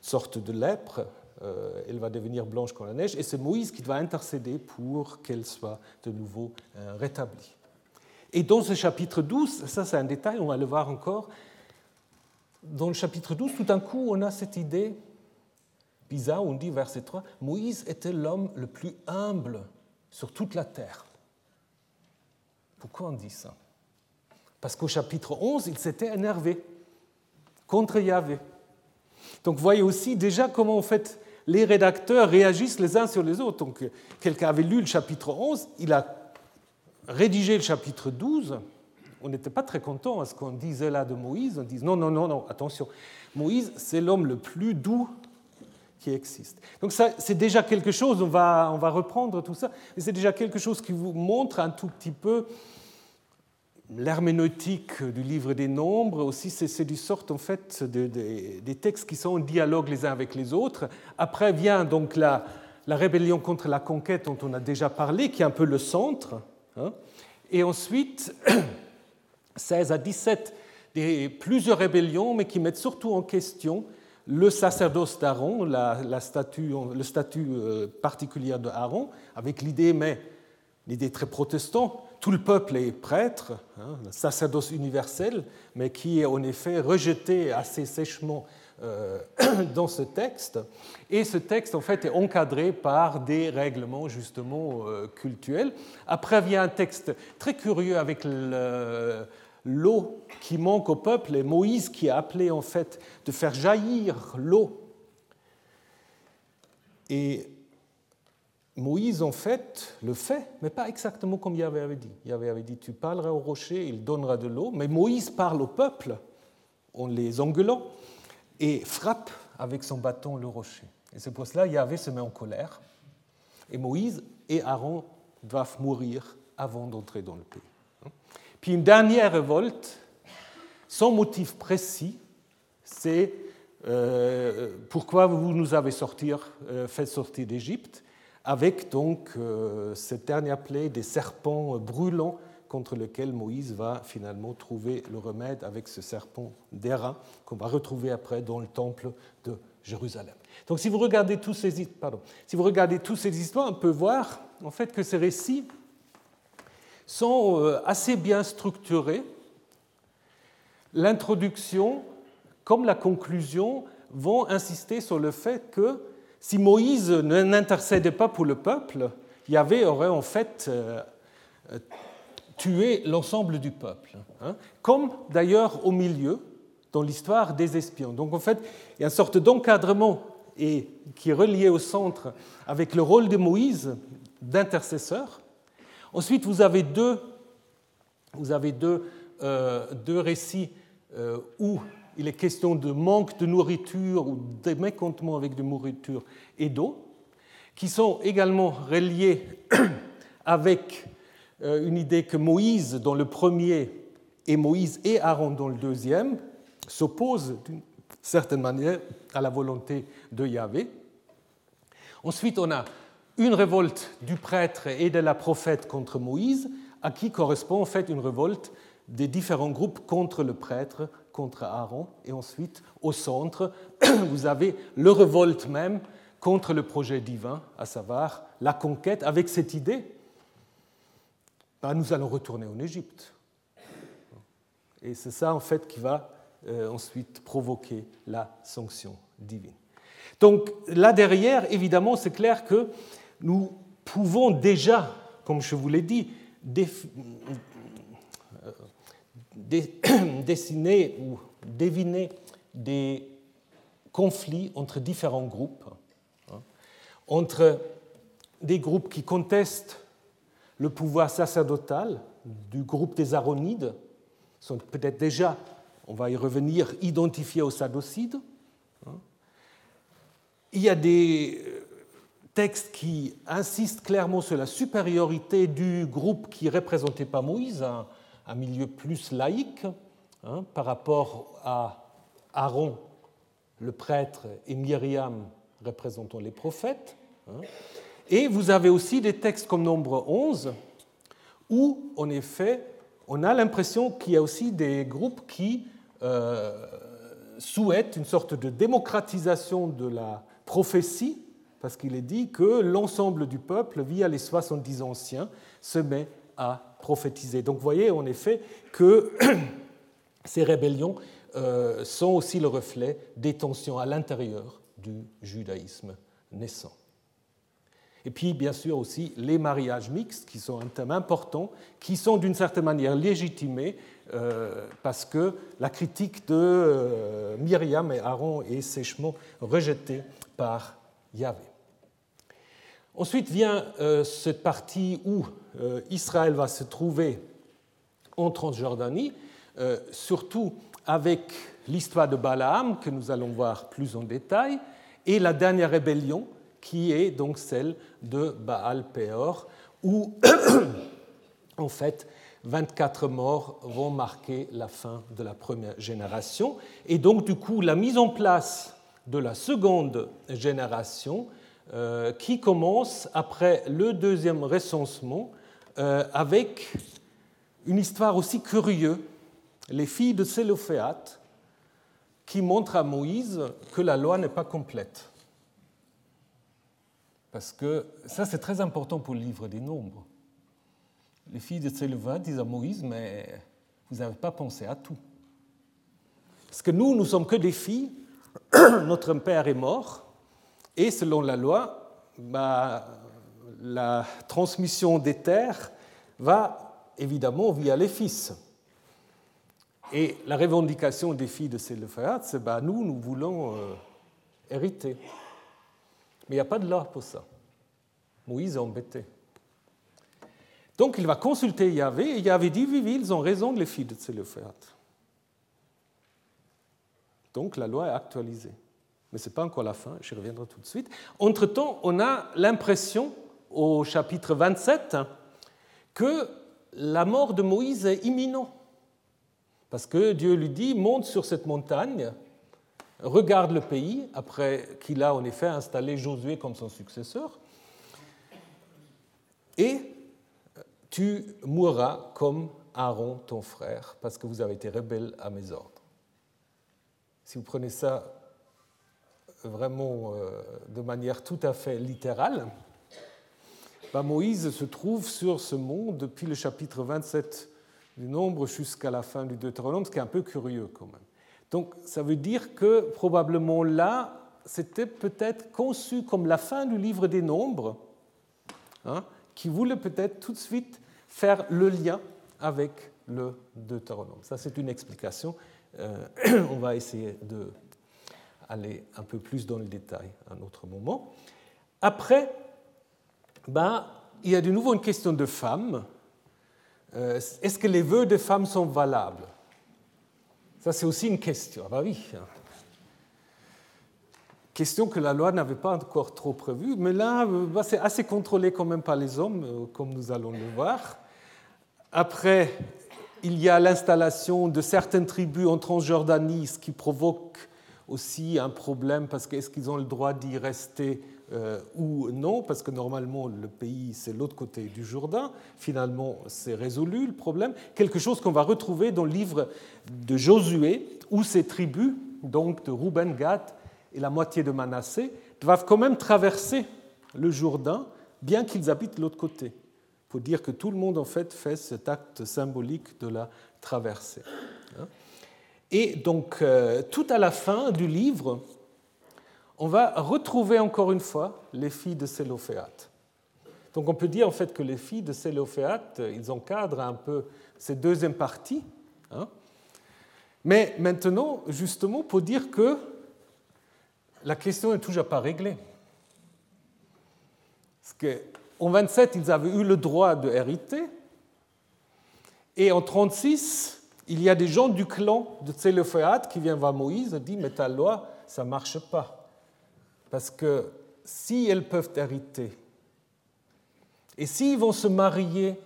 sorte de lèpre, elle va devenir blanche comme la neige, et c'est Moïse qui va intercéder pour qu'elle soit de nouveau euh, rétablie. Et dans ce chapitre 12, ça c'est un détail, on va le voir encore, dans le chapitre 12, tout d'un coup, on a cette idée bizarre, on dit verset 3, Moïse était l'homme le plus humble sur toute la terre. Pourquoi on dit ça? Parce qu'au chapitre 11, il s'était énervé contre Yahvé. Donc vous voyez aussi déjà comment en fait les rédacteurs réagissent les uns sur les autres. Donc quelqu'un avait lu le chapitre 11, il a rédigé le chapitre 12. On n'était pas très content à ce qu'on disait là de Moïse. On disait non, non, non, non, attention. Moïse, c'est l'homme le plus doux qui existe. Donc ça, c'est déjà quelque chose, on va, on va reprendre tout ça, mais c'est déjà quelque chose qui vous montre un tout petit peu l'herméneutique du livre des nombres aussi, c'est du sorte en fait des textes qui sont en dialogue les uns avec les autres. Après vient donc la, rébellion contre la conquête dont on a déjà parlé, qui est un peu le centre. Hein. Et ensuite, [CLEARS THROAT] 16 à 17, des, plusieurs rébellions, mais qui mettent surtout en question le sacerdoce d'Aaron, le statut euh, particulier de Aaron, avec l'idée, mais l'idée très protestante, tout le peuple est prêtre, hein, sacerdoce universel, mais qui est en effet rejeté assez sèchement euh, [CLEARS THROAT] dans ce texte. Et ce texte, en fait, est encadré par des règlements, justement, euh, cultuels. Après vient un texte très curieux avec l'eau qui manque au peuple, et Moïse qui a appelé, en fait, de faire jaillir l'eau Moïse, en fait, le fait, mais pas exactement comme Yahvé avait dit. Yahvé avait dit Tu parleras au rocher, il donnera de l'eau. Mais Moïse parle au peuple en les engueulant et frappe avec son bâton le rocher. Et c'est pour cela Yahvé se met en colère. Et Moïse et Aaron doivent mourir avant d'entrer dans le pays. Puis une dernière révolte, sans motif précis, c'est euh, pourquoi vous nous avez sortir, euh, fait sortir d'Égypte avec donc euh, cette dernière plaie des serpents brûlants contre lequel Moïse va finalement trouver le remède avec ce serpent d'airain qu'on va retrouver après dans le temple de Jérusalem. Donc si vous regardez tous ces, pardon, si vous regardez tous ces histoires, on peut voir en fait que ces récits sont euh, assez bien structurés. L'introduction comme la conclusion vont insister sur le fait que si Moïse n'intercédait pas pour le peuple, Yahvé aurait en fait euh, tué l'ensemble du peuple. Hein. comme d'ailleurs au milieu, dans l'histoire des espions. Donc en fait, il y a une sorte d'encadrement qui est relié au centre avec le rôle de Moïse d'intercesseur. Ensuite, vous avez deux, vous avez deux, euh, deux récits euh, où il est question de manque de nourriture ou de mécontentement avec de nourriture et d'eau, qui sont également reliés [CLEARS THROAT] avec euh, une idée que Moïse dans le premier et Moïse et Aaron dans le deuxième s'opposent d'une certaine manière à la volonté de Yahvé. Ensuite, on a une révolte du prêtre et de la prophète contre Moïse, à qui correspond en fait une révolte des différents groupes contre le prêtre contre Aaron, et ensuite, au centre, [CLEARS THROAT] vous avez le révolte même contre le projet divin, à savoir la conquête, avec cette idée, ben, nous allons retourner en Égypte. Et c'est ça, en fait, qui va euh, ensuite provoquer la sanction divine. Donc là derrière, évidemment, c'est clair que nous pouvons déjà, comme je vous l'ai dit, [CLEARS THROAT] dessiner ou deviner des conflits entre différents groupes, hein, entre des groupes qui contestent le pouvoir sacerdotal du groupe des Aaronides, sont peut-être déjà, on va y revenir, identifiés aux Sadocides. Hein. Il y a des euh, textes qui insistent clairement sur la supériorité du groupe qui représentait pas Moïse, un milieu plus laïque hein, par rapport à Aaron, le prêtre, et Myriam représentant les prophètes. Hein. Et vous avez aussi des textes comme Nombre 11, où, en effet, on a l'impression qu'il y a aussi des groupes qui euh, souhaitent une sorte de démocratisation de la prophétie, parce qu'il est dit que l'ensemble du peuple, via les 70 anciens, se met à prophétiser. Donc voyez en effet que [CLEARS THROAT] ces rébellions euh, sont aussi le reflet des tensions à l'intérieur du judaïsme naissant. Et puis, bien sûr, aussi les mariages mixtes, qui sont un thème important, qui sont d'une certaine manière légitimés, euh, parce que la critique de euh, Myriam et Aaron est sèchement rejetée par Yahvé. Ensuite vient euh, cette partie où euh, Israël va se trouver en Transjordanie, euh, surtout avec l'histoire de Balaam, que nous allons voir plus en détail, et la dernière rébellion, qui est donc celle de Baal Peor, où, [COUGHS] en fait, 24 morts vont marquer la fin de la première génération. Et donc, du coup, la mise en place de la seconde génération qui commence après le deuxième recensement euh, avec une histoire aussi curieuse, les filles de Sélophéate, qui montrent à Moïse que la loi n'est pas complète. Parce que ça, c'est très important pour le livre des nombres. Les filles de Sélophéate disent à Moïse, mais vous n'avez pas pensé à tout. Parce que nous, nous sommes que des filles, [COUGHS] notre père est mort, et selon la loi, bah, la transmission des terres va évidemment via les fils. Et la revendication des filles de Séléphaat, c'est bah, nous, nous voulons euh, hériter. Mais il n'y a pas de loi pour ça. Moïse est embêté. Donc il va consulter Yahvé, et Yahvé dit, oui, oui, ils ont raison, les filles de Tséléophéat. Donc la loi est actualisée. Mais ce n'est pas encore la fin, j'y reviendrai tout de suite. Entre-temps, on a l'impression, au chapitre 27, que la mort de Moïse est imminente. Parce que Dieu lui dit, monte sur cette montagne, regarde le pays, après qu'il a en effet installé Josué comme son successeur, et tu mourras comme Aaron, ton frère, parce que vous avez été rebelle à mes ordres. Si vous prenez ça vraiment euh, de manière tout à fait littérale, bah, Moïse se trouve sur ce mont depuis le chapitre 27 du Nombre jusqu'à la fin du Deutéronome, ce qui est un peu curieux quand même. Donc ça veut dire que probablement là, c'était peut-être conçu comme la fin du livre des Nombres, hein, qui voulait peut-être tout de suite faire le lien avec le Deutéronome. Ça, c'est une explication. Euh, [CLEARS THROAT] on va essayer d'aller un peu plus dans le détail à un autre moment. Après, ben, il y a de nouveau une question de femmes. Euh, est-ce que les vœux des femmes sont valables? Ça, c'est aussi une question. Ah bah oui. Question que la loi n'avait pas encore trop prévue, mais là, euh, bah, c'est assez contrôlé quand même par les hommes, euh, comme nous allons le voir. Après, il y a l'installation de certaines tribus en Transjordanie, ce qui provoque aussi un problème parce qu'est-ce qu'ils ont le droit d'y rester euh, ou non, parce que normalement le pays c'est l'autre côté du Jourdain. Finalement, c'est résolu le problème. Quelque chose qu'on va retrouver dans le livre de Josué, où ces tribus, donc de Rouben, Gad et la moitié de Manassé, doivent quand même traverser le Jourdain, bien qu'ils habitent l'autre côté, pour dire que tout le monde en fait fait cet acte symbolique de la traversée. Hein. Et donc, euh, tout à la fin du livre, on va retrouver encore une fois les filles de Sélophéate. Donc on peut dire en fait que les filles de Sélophéate, ils encadrent un peu cette deuxième partie. Hein. Mais maintenant, justement, pour dire que la question n'est toujours pas réglée. Parce qu'en 27, ils avaient eu le droit de hériter, et en 36, il y a des gens du clan de Tselophéate qui viennent voir Moïse et disent Mais ta loi, ça ne marche pas. Parce que si elles peuvent hériter, et s'ils vont se marier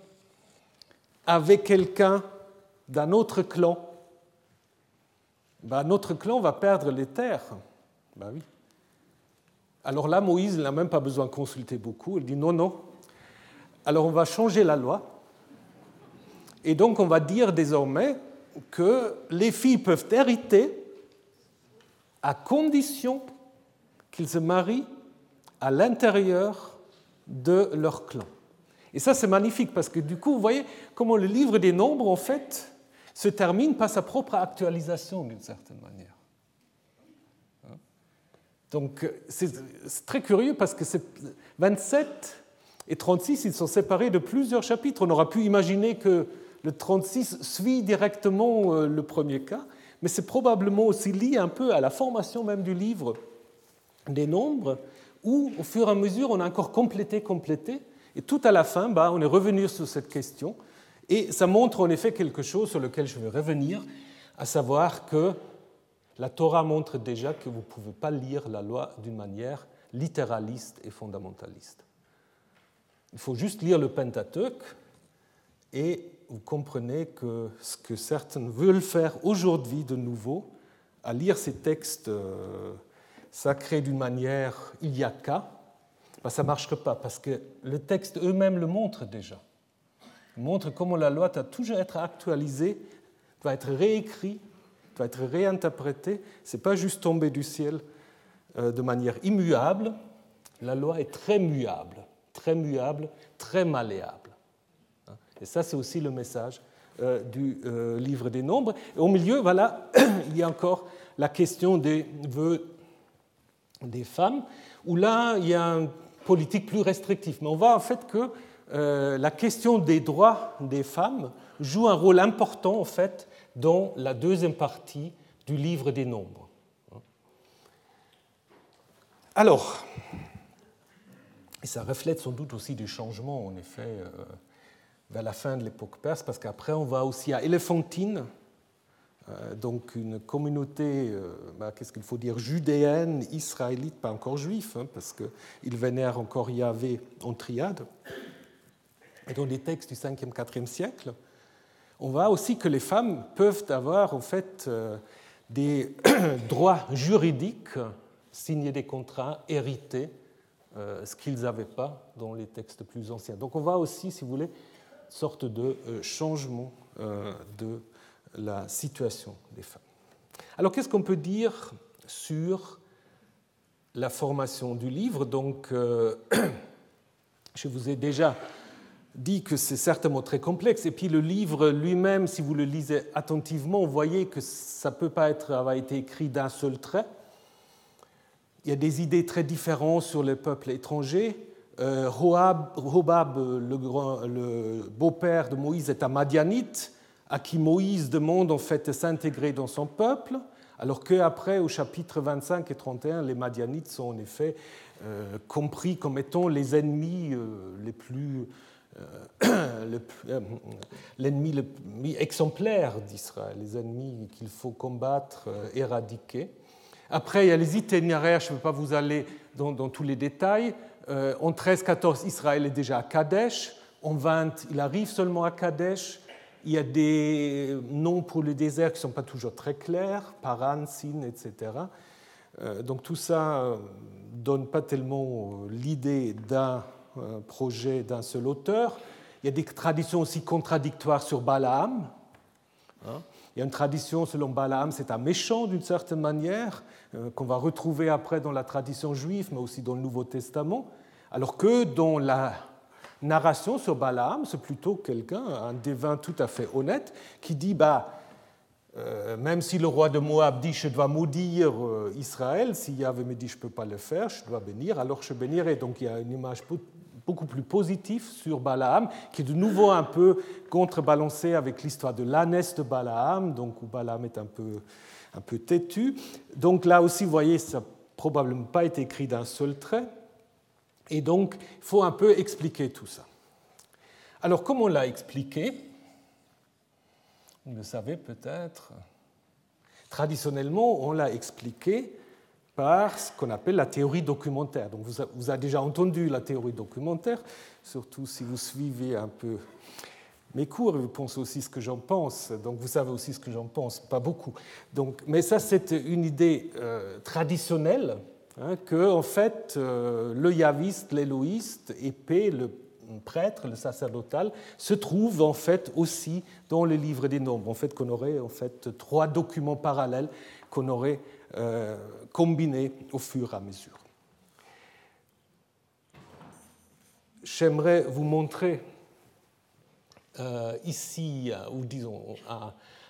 avec quelqu'un d'un autre clan, ben notre clan va perdre les terres. Ben oui. Alors là, Moïse n'a même pas besoin de consulter beaucoup. Il dit non, non. Alors on va changer la loi. Et donc on va dire désormais que les filles peuvent hériter à condition qu'ils se marient à l'intérieur de leur clan. Et ça, c'est magnifique parce que du coup, vous voyez comment le livre des nombres, en fait, se termine par sa propre actualisation d'une certaine manière. Donc, c'est très curieux parce que 27 et 36, ils sont séparés de plusieurs chapitres. On aurait pu imaginer que le 36 suit directement euh, le premier cas, mais c'est probablement aussi lié un peu à la formation même du livre des nombres où, au fur et à mesure, on a encore complété, complété, et tout à la fin, bah, on est revenu sur cette question, et ça montre en effet quelque chose sur lequel je vais revenir, à savoir que la Torah montre déjà que vous ne pouvez pas lire la loi d'une manière littéraliste et fondamentaliste. Il faut juste lire le Pentateuque et vous comprenez que ce que certains veulent faire aujourd'hui de nouveau, à lire ces textes euh, sacré d'une manière il y a qu'à, ça ne marcherait pas, parce que le texte eux-mêmes le montre déjà. Montre comment la loi doit toujours être actualisée, doit être réécrite, doit être réinterprétée. Ce n'est pas juste tomber du ciel euh, de manière immuable. La loi est très muable, très muable, très malléable. Et ça, c'est aussi le message euh, du euh, livre des nombres. Et au milieu, voilà, [CLEARS THROAT] il y a encore la question des vœux des femmes, où là, il y a une politique plus restrictive. Mais on voit en fait que euh, la question des droits des femmes joue un rôle important en fait dans la deuxième partie du livre des nombres. Alors, Et ça reflète sans doute aussi des changements, en effet, vers la fin de l'époque perse, parce qu'après, on va aussi à Éléphantine, euh, donc une communauté, euh, bah, qu'est-ce qu'il faut dire, judéenne, israélite, pas encore juif, hein, parce qu'ils vénèrent encore Yahvé en triade. Et dans les textes du 5e, 4e siècle, on voit aussi que les femmes peuvent avoir en fait euh, des [COUGHS] droits juridiques, signer des contrats, hériter, ce qu'ils n'avaient pas dans les textes plus anciens. Donc on voit aussi, si vous voulez, sorte de changement de la situation des femmes. Alors qu'est-ce qu'on peut dire sur la formation du livre? Donc, euh, [CLEARS THROAT] je vous ai déjà dit que c'est certainement très complexe. Et puis le livre lui-même, si vous le lisez attentivement, vous voyez que ça ne peut pas être, avoir été écrit d'un seul trait. Il y a des idées très différentes sur les peuples étrangers. Euh, Hobab, le, beau-père de Moïse, est un Madianite à qui Moïse demande en fait de s'intégrer dans son peuple, alors qu'après, au chapitre 25 et 31, les Madianites sont en effet euh, compris comme étant les ennemis euh, les plus euh, [CLEARS THROAT] l'ennemi le exemplaire d'Israël, les ennemis qu'il faut combattre, éradiquer. Après, il y a les itinéraires, je ne vais pas vous aller dans tous les détails. En 13-14, Israël est déjà à Kadesh. En 20, il arrive seulement à Kadesh. Il y a des noms pour le désert qui ne sont pas toujours très clairs, Paran, Sin, etc. Euh, donc tout ça ne euh, donne pas tellement euh, l'idée d'un projet d'un seul auteur. Il y a des traditions aussi contradictoires sur Balaam. Hein. Il y a une tradition selon Balaam, c'est un méchant d'une certaine manière, qu'on va retrouver après dans la tradition juive, mais aussi dans le Nouveau Testament, alors que dans la narration sur Balaam, c'est plutôt quelqu'un, un devin tout à fait honnête, qui dit bah, euh, même si le roi de Moab dit je dois maudire euh, Israël, si Yahvé me dit je ne peux pas le faire, je dois bénir, alors je bénirai. Donc il y a une image beaucoup plus positive sur Balaam, qui est de nouveau un peu contrebalancée avec l'histoire de l'ânesse de Balaam, donc où Balaam est un peu, un peu têtu. Donc là aussi, vous voyez, ça n'a probablement pas été écrit d'un seul trait. Et donc, il faut un peu expliquer tout ça. Alors, comme on l'a expliqué, vous le savez peut-être, traditionnellement, on l'a expliqué par ce qu'on appelle la théorie documentaire. Donc, vous avez déjà entendu la théorie documentaire, surtout si vous suivez un peu mes cours, vous pensez aussi ce que j'en pense, donc vous savez aussi ce que j'en pense, pas beaucoup. Donc, mais ça, c'est une idée euh, traditionnelle Hein, que en fait euh, le yaviste, l'éloïste, épée, le prêtre, le sacerdotal, se trouve en fait aussi dans le livre des nombres. En fait, qu'on aurait en fait trois documents parallèles qu'on aurait euh, combinés au fur et à mesure. J'aimerais vous montrer euh, ici, ou disons,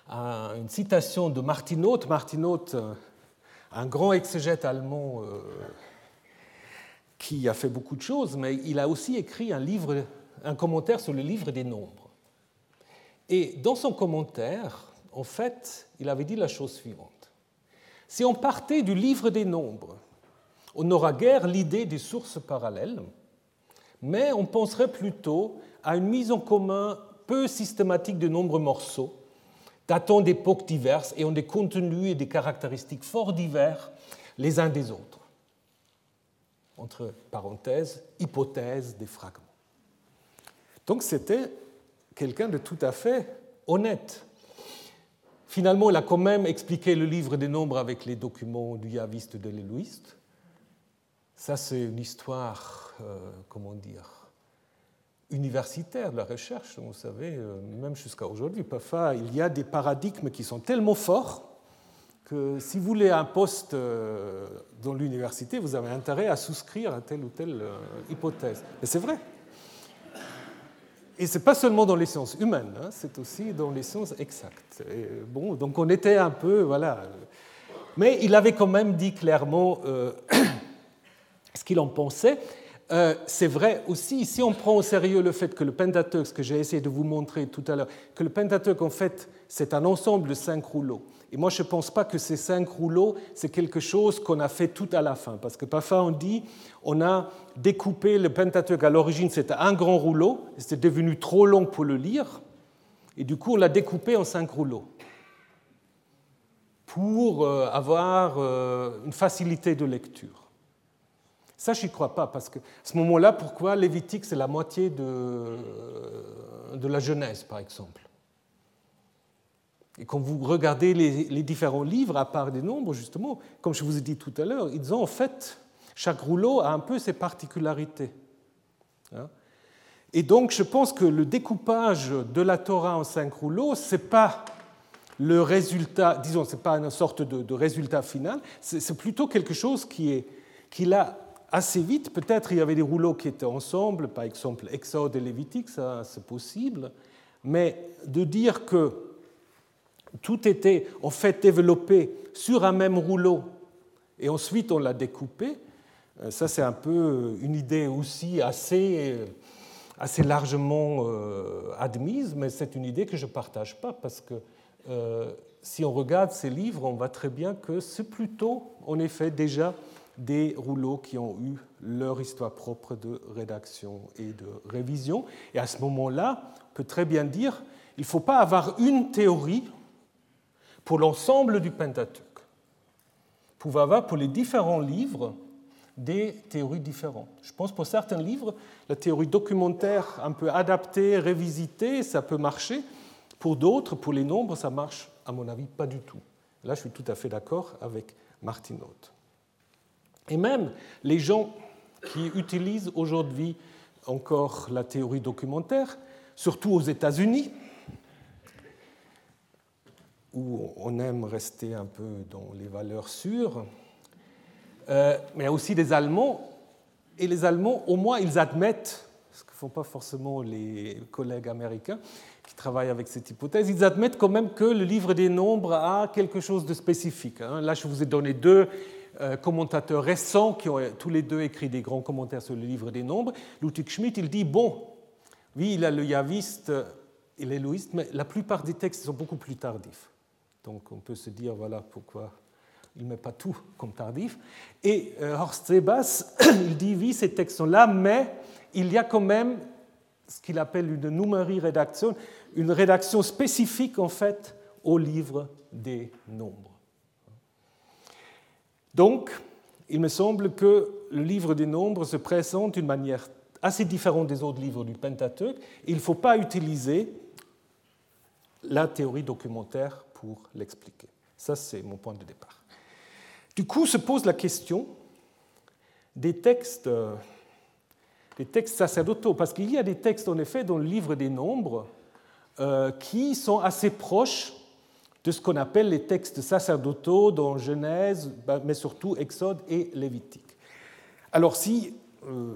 une citation de Martinoth. Martinoth un grand exégète allemand euh, qui a fait beaucoup de choses, mais il a aussi écrit un, livre, un commentaire sur le livre des nombres. Et dans son commentaire, en fait, il avait dit la chose suivante. Si on partait du livre des nombres, on n'aura guère l'idée des sources parallèles, mais on penserait plutôt à une mise en commun peu systématique de nombreux morceaux datant d'époques diverses et ont des contenus et des caractéristiques fort divers les uns des autres. Entre parenthèses, hypothèses des fragments. Donc c'était quelqu'un de tout à fait honnête. Finalement, il a quand même expliqué le livre des nombres avec les documents du yaviste et de l'éloïste. Ça, c'est une histoire, euh, comment dire, universitaire de la recherche, vous savez, euh, même jusqu'à aujourd'hui, parfois il y a des paradigmes qui sont tellement forts que si vous voulez un poste euh, dans l'université, vous avez intérêt à souscrire à telle ou telle hypothèse. Et c'est vrai. Et ce n'est pas seulement dans les sciences humaines, hein, c'est aussi dans les sciences exactes. bon, donc on était un peu, voilà. Mais il avait quand même dit clairement [CLEARS THROAT] ce qu'il en pensait. Euh, c'est vrai aussi, si on prend au sérieux le fait que le Pentateuque, ce que j'ai essayé de vous montrer tout à l'heure, que le Pentateuque, en fait, c'est un ensemble de cinq rouleaux. Et moi, je ne pense pas que ces cinq rouleaux, c'est quelque chose qu'on a fait tout à la fin. Parce que parfois, on dit, on a découpé le Pentateuque. À l'origine, c'était un grand rouleau, c'était devenu trop long pour le lire. Et du coup, on l'a découpé en cinq rouleaux pour euh, avoir euh, une facilité de lecture. Ça, je n'y crois pas, parce que à ce moment-là, pourquoi Lévitique, c'est la moitié de, de la Genèse, par exemple Et quand vous regardez les, différents livres, à part des nombres, justement, comme je vous ai dit tout à l'heure, ils ont en fait, chaque rouleau a un peu ses particularités. Hein. Et donc, je pense que le découpage de la Torah en cinq rouleaux, ce n'est pas le résultat, disons, ce n'est pas une sorte de, résultat final, c'est plutôt quelque chose qui, est, qui a assez vite, peut-être il y avait des rouleaux qui étaient ensemble, par exemple Exode et Lévitique, ça c'est possible, mais de dire que tout était en fait développé sur un même rouleau et ensuite on l'a découpé, euh, ça c'est un peu une idée aussi assez, assez largement euh, admise, mais c'est une idée que je ne partage pas parce que euh, si on regarde ces livres, on voit très bien que c'est plutôt en effet déjà des rouleaux qui ont eu leur histoire propre de rédaction et de révision. Et à ce moment-là, on peut très bien dire il ne faut pas avoir une théorie pour l'ensemble du Pentateuque. Vous pouvez avoir pour les différents livres des théories différentes. Je pense pour certains livres, la théorie documentaire un peu adaptée, révisitée, ça peut marcher. Pour d'autres, pour les nombres, ça marche, à mon avis, pas du tout. Là, je suis tout à fait d'accord avec Martin Haute. Et même les gens qui utilisent aujourd'hui encore la théorie documentaire, surtout aux États-Unis, où on aime rester un peu dans les valeurs sûres, euh, mais aussi des Allemands. Et les Allemands, au moins, ils admettent, ce que ne font pas forcément les collègues américains qui travaillent avec cette hypothèse, ils admettent quand même que le livre des nombres a quelque chose de spécifique. Hein. Là, je vous ai donné deux commentateurs récents qui ont tous les deux écrit des grands commentaires sur le livre des nombres. Ludwig Schmidt, il dit, bon, oui, il a le yaviste et l'éloïste, mais la plupart des textes sont beaucoup plus tardifs. Donc on peut se dire, voilà pourquoi il ne met pas tout comme tardif. Et euh, Horst Sebas, [COUGHS] il dit, oui, ces textes sont là, mais il y a quand même ce qu'il appelle une numérie rédaction, une rédaction spécifique en fait au livre des nombres. Donc, il me semble que le livre des nombres se présente d'une manière assez différente des autres livres du Pentateuque. Il ne faut pas utiliser la théorie documentaire pour l'expliquer. Ça, c'est mon point de départ. Du coup, se pose la question des textes, des textes sacerdotaux, parce qu'il y a des textes, en effet, dans le livre des nombres euh, qui sont assez proches de ce qu'on appelle les textes sacerdotaux dans Genèse, bah, mais surtout Exode et Lévitique. Alors si euh,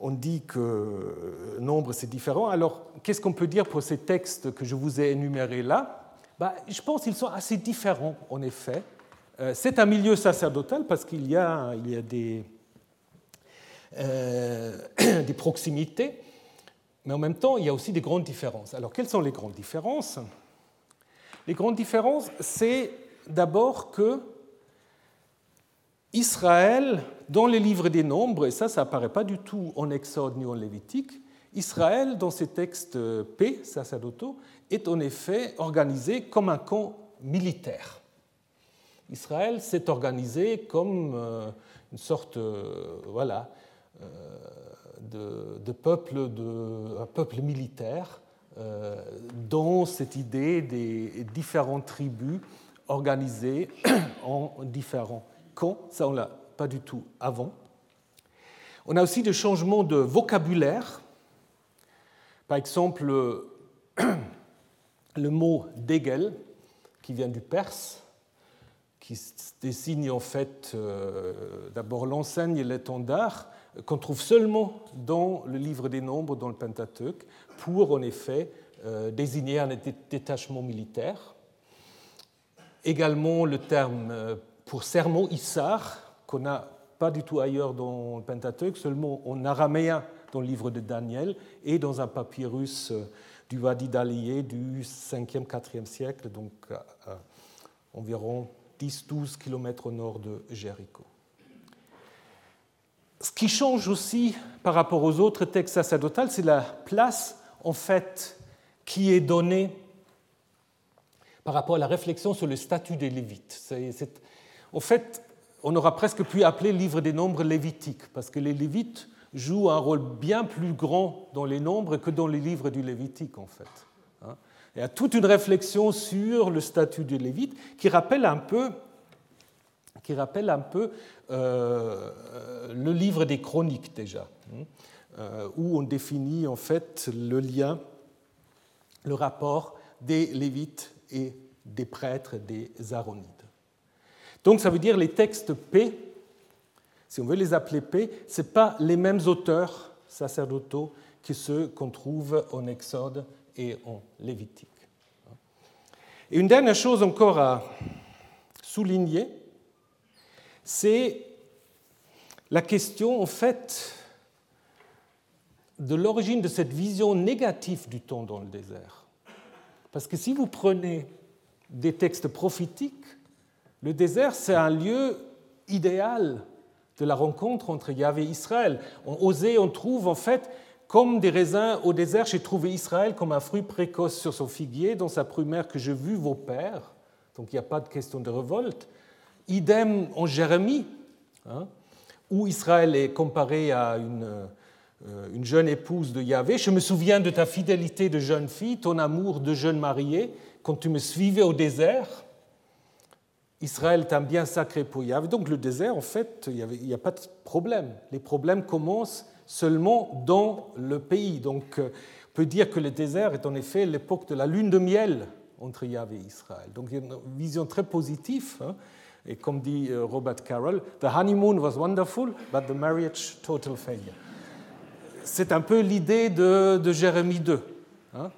on dit que nombre c'est différent, alors qu'est-ce qu'on peut dire pour ces textes que je vous ai énumérés là? Bah, Je pense qu'ils sont assez différents en effet. Euh, c'est un milieu sacerdotal parce qu'il y a, euh, [COUGHS] des proximités, mais en même temps il y a aussi des grandes différences. Alors quelles sont les grandes différences? Les grandes différences, c'est d'abord que Israël, dans les livres des nombres, et ça, ça n'apparaît pas du tout en Exode ni en Lévitique, Israël, dans ses textes P, sacerdotaux, est en effet organisé comme un camp militaire. Israël s'est organisé comme euh, une sorte euh, voilà, euh, de, peuple, de, un peuple militaire euh, dans cette idée des différentes tribus organisées [CLEARS THROAT] en différents camps. Ça, on l'a pas du tout avant. On a aussi des changements de vocabulaire. Par exemple, [CLEARS THROAT] le mot dégel, qui vient du perse, qui désigne en fait euh, d'abord l'enseigne et l'étendard, qu'on trouve seulement dans le livre des nombres, dans le Pentateuque, pour en effet euh, désigner un détachement militaire. Également le terme euh, pour sermon Issar, qu'on n'a pas du tout ailleurs dans le Pentateuque, seulement en araméen dans le livre de Daniel et dans un papyrus euh, du Wadi d'Alié du 5e, 4e siècle, donc environ 10-12 km au nord de Jéricho. Ce qui change aussi par rapport aux autres textes sacerdotaux, c'est la place en fait qui est donnée par rapport à la réflexion sur le statut des Lévites. en fait, on aura presque pu appeler le livre des nombres lévitiques, parce que les Lévites jouent un rôle bien plus grand dans les nombres que dans les livres du Lévitique, en fait. Hein. Il y a toute une réflexion sur le statut des Lévites qui rappelle un peu qui rappelle un peu euh, le livre des chroniques déjà, hein, euh, où on définit en fait le lien, le rapport des Lévites et des prêtres des Aaronides. Donc ça veut dire les textes P, si on veut les appeler P, ce pas les mêmes auteurs sacerdotaux que ceux qu'on trouve en Exode et en Lévitique. Et une dernière chose encore à souligner, c'est la question en fait de l'origine de cette vision négative du temps dans le désert. Parce que si vous prenez des textes prophétiques, le désert, c'est un lieu idéal de la rencontre entre Yahvé et Israël. On osait, on trouve en fait comme des raisins au désert, j'ai trouvé Israël comme un fruit précoce sur son figuier dans sa prumère que j'ai vu vos pères. Donc il n'y a pas de question de révolte. Idem en Jérémie, hein, où Israël est comparé à une, une, jeune épouse de Yahvé. Je me souviens de ta fidélité de jeune fille, ton amour de jeune mariée, quand tu me suivais au désert. Israël t'a bien sacré pour Yahvé. Donc le désert, en fait, il n'y a pas de problème. Les problèmes commencent seulement dans le pays. Donc euh, on peut dire que le désert est en effet l'époque de la lune de miel entre Yahvé et Israël. Donc il y a une vision très positive. Hein. Et comme dit euh, Robert Carroll, The honeymoon was wonderful, but the marriage total failure. C'est un peu l'idée de, Jérémie 2. Hein.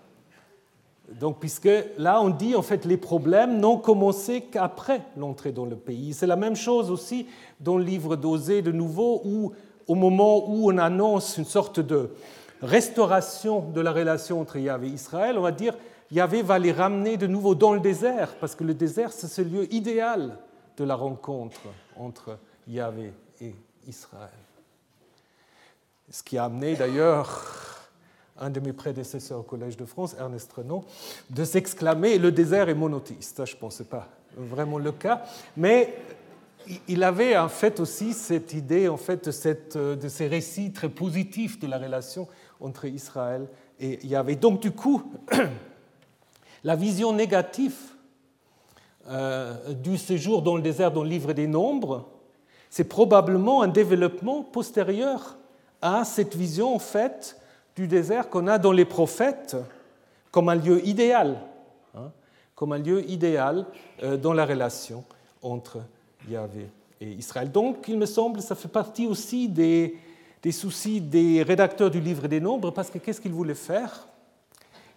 Donc, puisque là, on dit en fait les problèmes n'ont commencé qu'après l'entrée dans le pays. C'est la même chose aussi dans le livre d'Osée de nouveau, où au moment où on annonce une sorte de restauration de la relation entre Yahvé et Israël, on va dire Yahvé va les ramener de nouveau dans le désert, parce que le désert, c'est ce lieu idéal de la rencontre entre Yahvé et Israël. Ce qui a amené d'ailleurs un de mes prédécesseurs au Collège de France, Ernest Renaud, de s'exclamer Le désert est monothéiste. Je pense que ce n'est pas vraiment le cas, mais il avait en fait aussi cette idée en fait, de, cette, de ces récits très positifs de la relation entre Israël et Yahvé. Donc du coup, [CLEARS THROAT] la vision négative euh, du séjour dans le désert dans le livre des Nombres, c'est probablement un développement postérieur à cette vision en fait du désert qu'on a dans les prophètes comme un lieu idéal, hein, comme un lieu idéal euh, dans la relation entre Yahvé et Israël. Donc, il me semble, ça fait partie aussi des, des soucis des rédacteurs du livre des Nombres, parce que qu'est-ce qu'ils voulaient faire?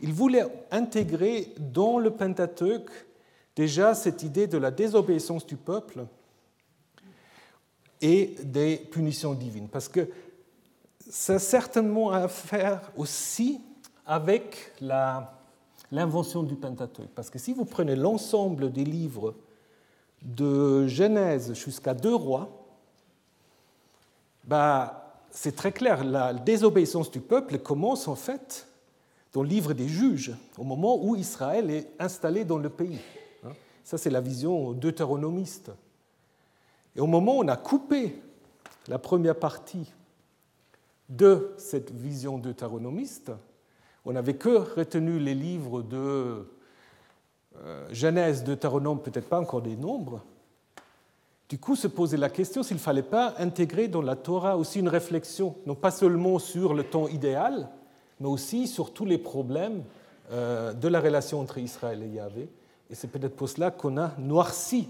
Ils voulaient intégrer dans le Pentateuque déjà cette idée de la désobéissance du peuple et des punitions divines. Parce que a certainement à faire aussi avec l'invention du Pentateuque. Parce que si vous prenez l'ensemble des livres de Genèse jusqu'à deux rois, bah, c'est très clair, la désobéissance du peuple commence en fait dans le livre des juges, au moment où Israël est installé dans le pays. Ça, c'est la vision deutéronomiste. Et au moment où on a coupé la première partie de cette vision deutéronomiste, on n'avait que retenu les livres de euh, Genèse, Deutéronome, peut-être pas encore des nombres. Du coup, se posait la question s'il ne fallait pas intégrer dans la Torah aussi une réflexion, non pas seulement sur le temps idéal, mais aussi sur tous les problèmes euh, de la relation entre Israël et Yahvé, et c'est peut-être pour cela qu'on a noirci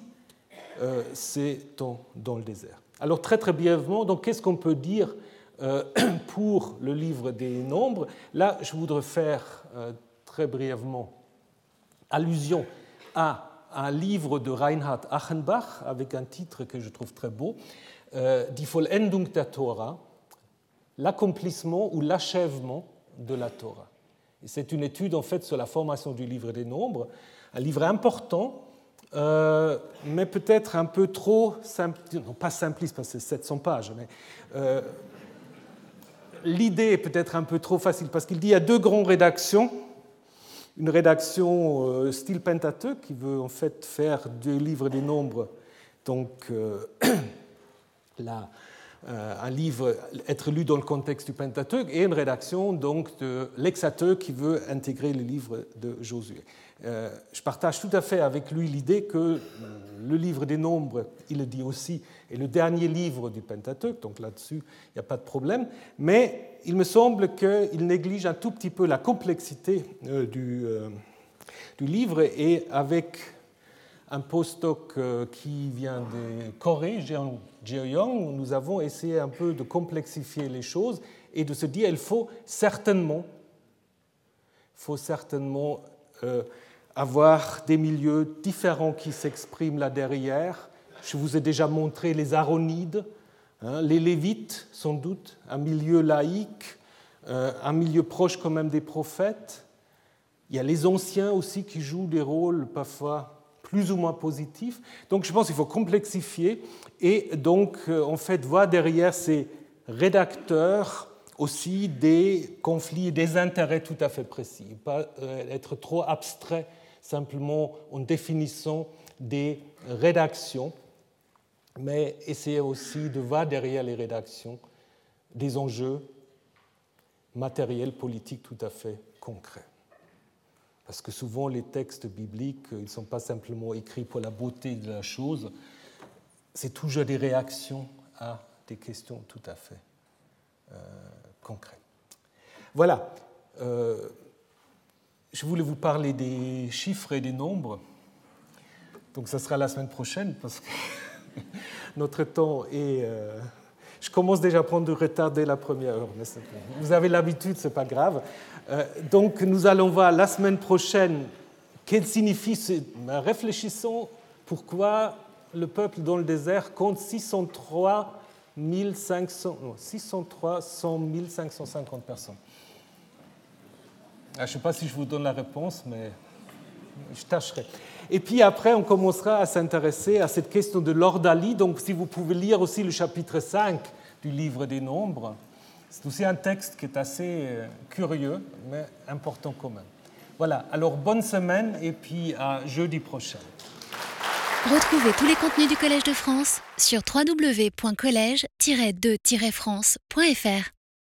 euh, ces temps dans le désert. Alors très très brièvement, donc qu'est-ce qu'on peut dire [CLEARS THROAT] pour le livre des nombres Là, je voudrais faire euh, très brièvement allusion à un livre de Reinhard Achenbach avec un titre que je trouve très beau, euh, Die Vollendung der Torah, l'accomplissement ou l'achèvement de la Torah. C'est une étude en fait sur la formation du livre des nombres, un livre important, euh, mais peut-être un peu trop, non pas simpliste parce que c'est 700 pages, mais euh, l'idée est peut-être un peu trop facile parce qu'il dit qu'il y a deux grandes rédactions. Une rédaction euh, style Pentateuch qui veut en fait faire du livre des nombres, donc [CLEARS THROAT] la, euh, un livre être lu dans le contexte du Pentateuch et une rédaction donc de l'Hexateuch qui veut intégrer le livre de Josué. Euh, je partage tout à fait avec lui l'idée que le livre des nombres, il le dit aussi, est le dernier livre du Pentateuch, donc là-dessus, il n'y a pas de problème, mais il me semble qu'il néglige un tout petit peu la complexité euh, du, du livre et avec un postdoc qui vient de Corée, Jeoyang, nous avons essayé un peu de complexifier les choses et de se dire il faut certainement, faut certainement euh, avoir des milieux différents qui s'expriment là derrière. Je vous ai déjà montré les Aaronides, hein, les Lévites, sans doute, un milieu laïque, euh, un milieu proche quand même des prophètes. Il y a les anciens aussi qui jouent des rôles parfois plus ou moins positif. Donc je pense qu'il faut complexifier et donc euh, en fait voir derrière ces rédacteurs aussi des conflits et des intérêts tout à fait précis, pas euh, être trop abstrait simplement en définissant des rédactions, mais essayer aussi de voir derrière les rédactions des enjeux matériels, politiques tout à fait concrets. Parce que souvent, les textes bibliques, ils ne sont pas simplement écrits pour la beauté de la chose, c'est toujours des réactions à des questions tout à fait euh, concrètes. Voilà. Euh, je voulais vous parler des chiffres et des nombres. Donc, ça sera la semaine prochaine parce que [LAUGHS] [LAUGHS] notre temps est. Euh, je commence déjà à prendre du retard dès la première heure. vous avez l'habitude, ce n'est pas grave. Euh, donc nous allons voir la semaine prochaine quel signifie ce... Ben, réfléchissons pourquoi le peuple dans le désert compte 603 500, non, 603 550 personnes. Ah, je ne sais pas si je vous donne la réponse, mais je tâcherai. Et puis après, on commencera à s'intéresser à cette question de l'ordalie. Donc si vous pouvez lire aussi le chapitre 5 du livre des Nombres, c'est aussi un texte qui est assez euh, curieux, mais important quand même. Voilà, alors bonne semaine et puis à jeudi prochain. Retrouvez tous les contenus du Collège de France sur www.colège-2-france.fr.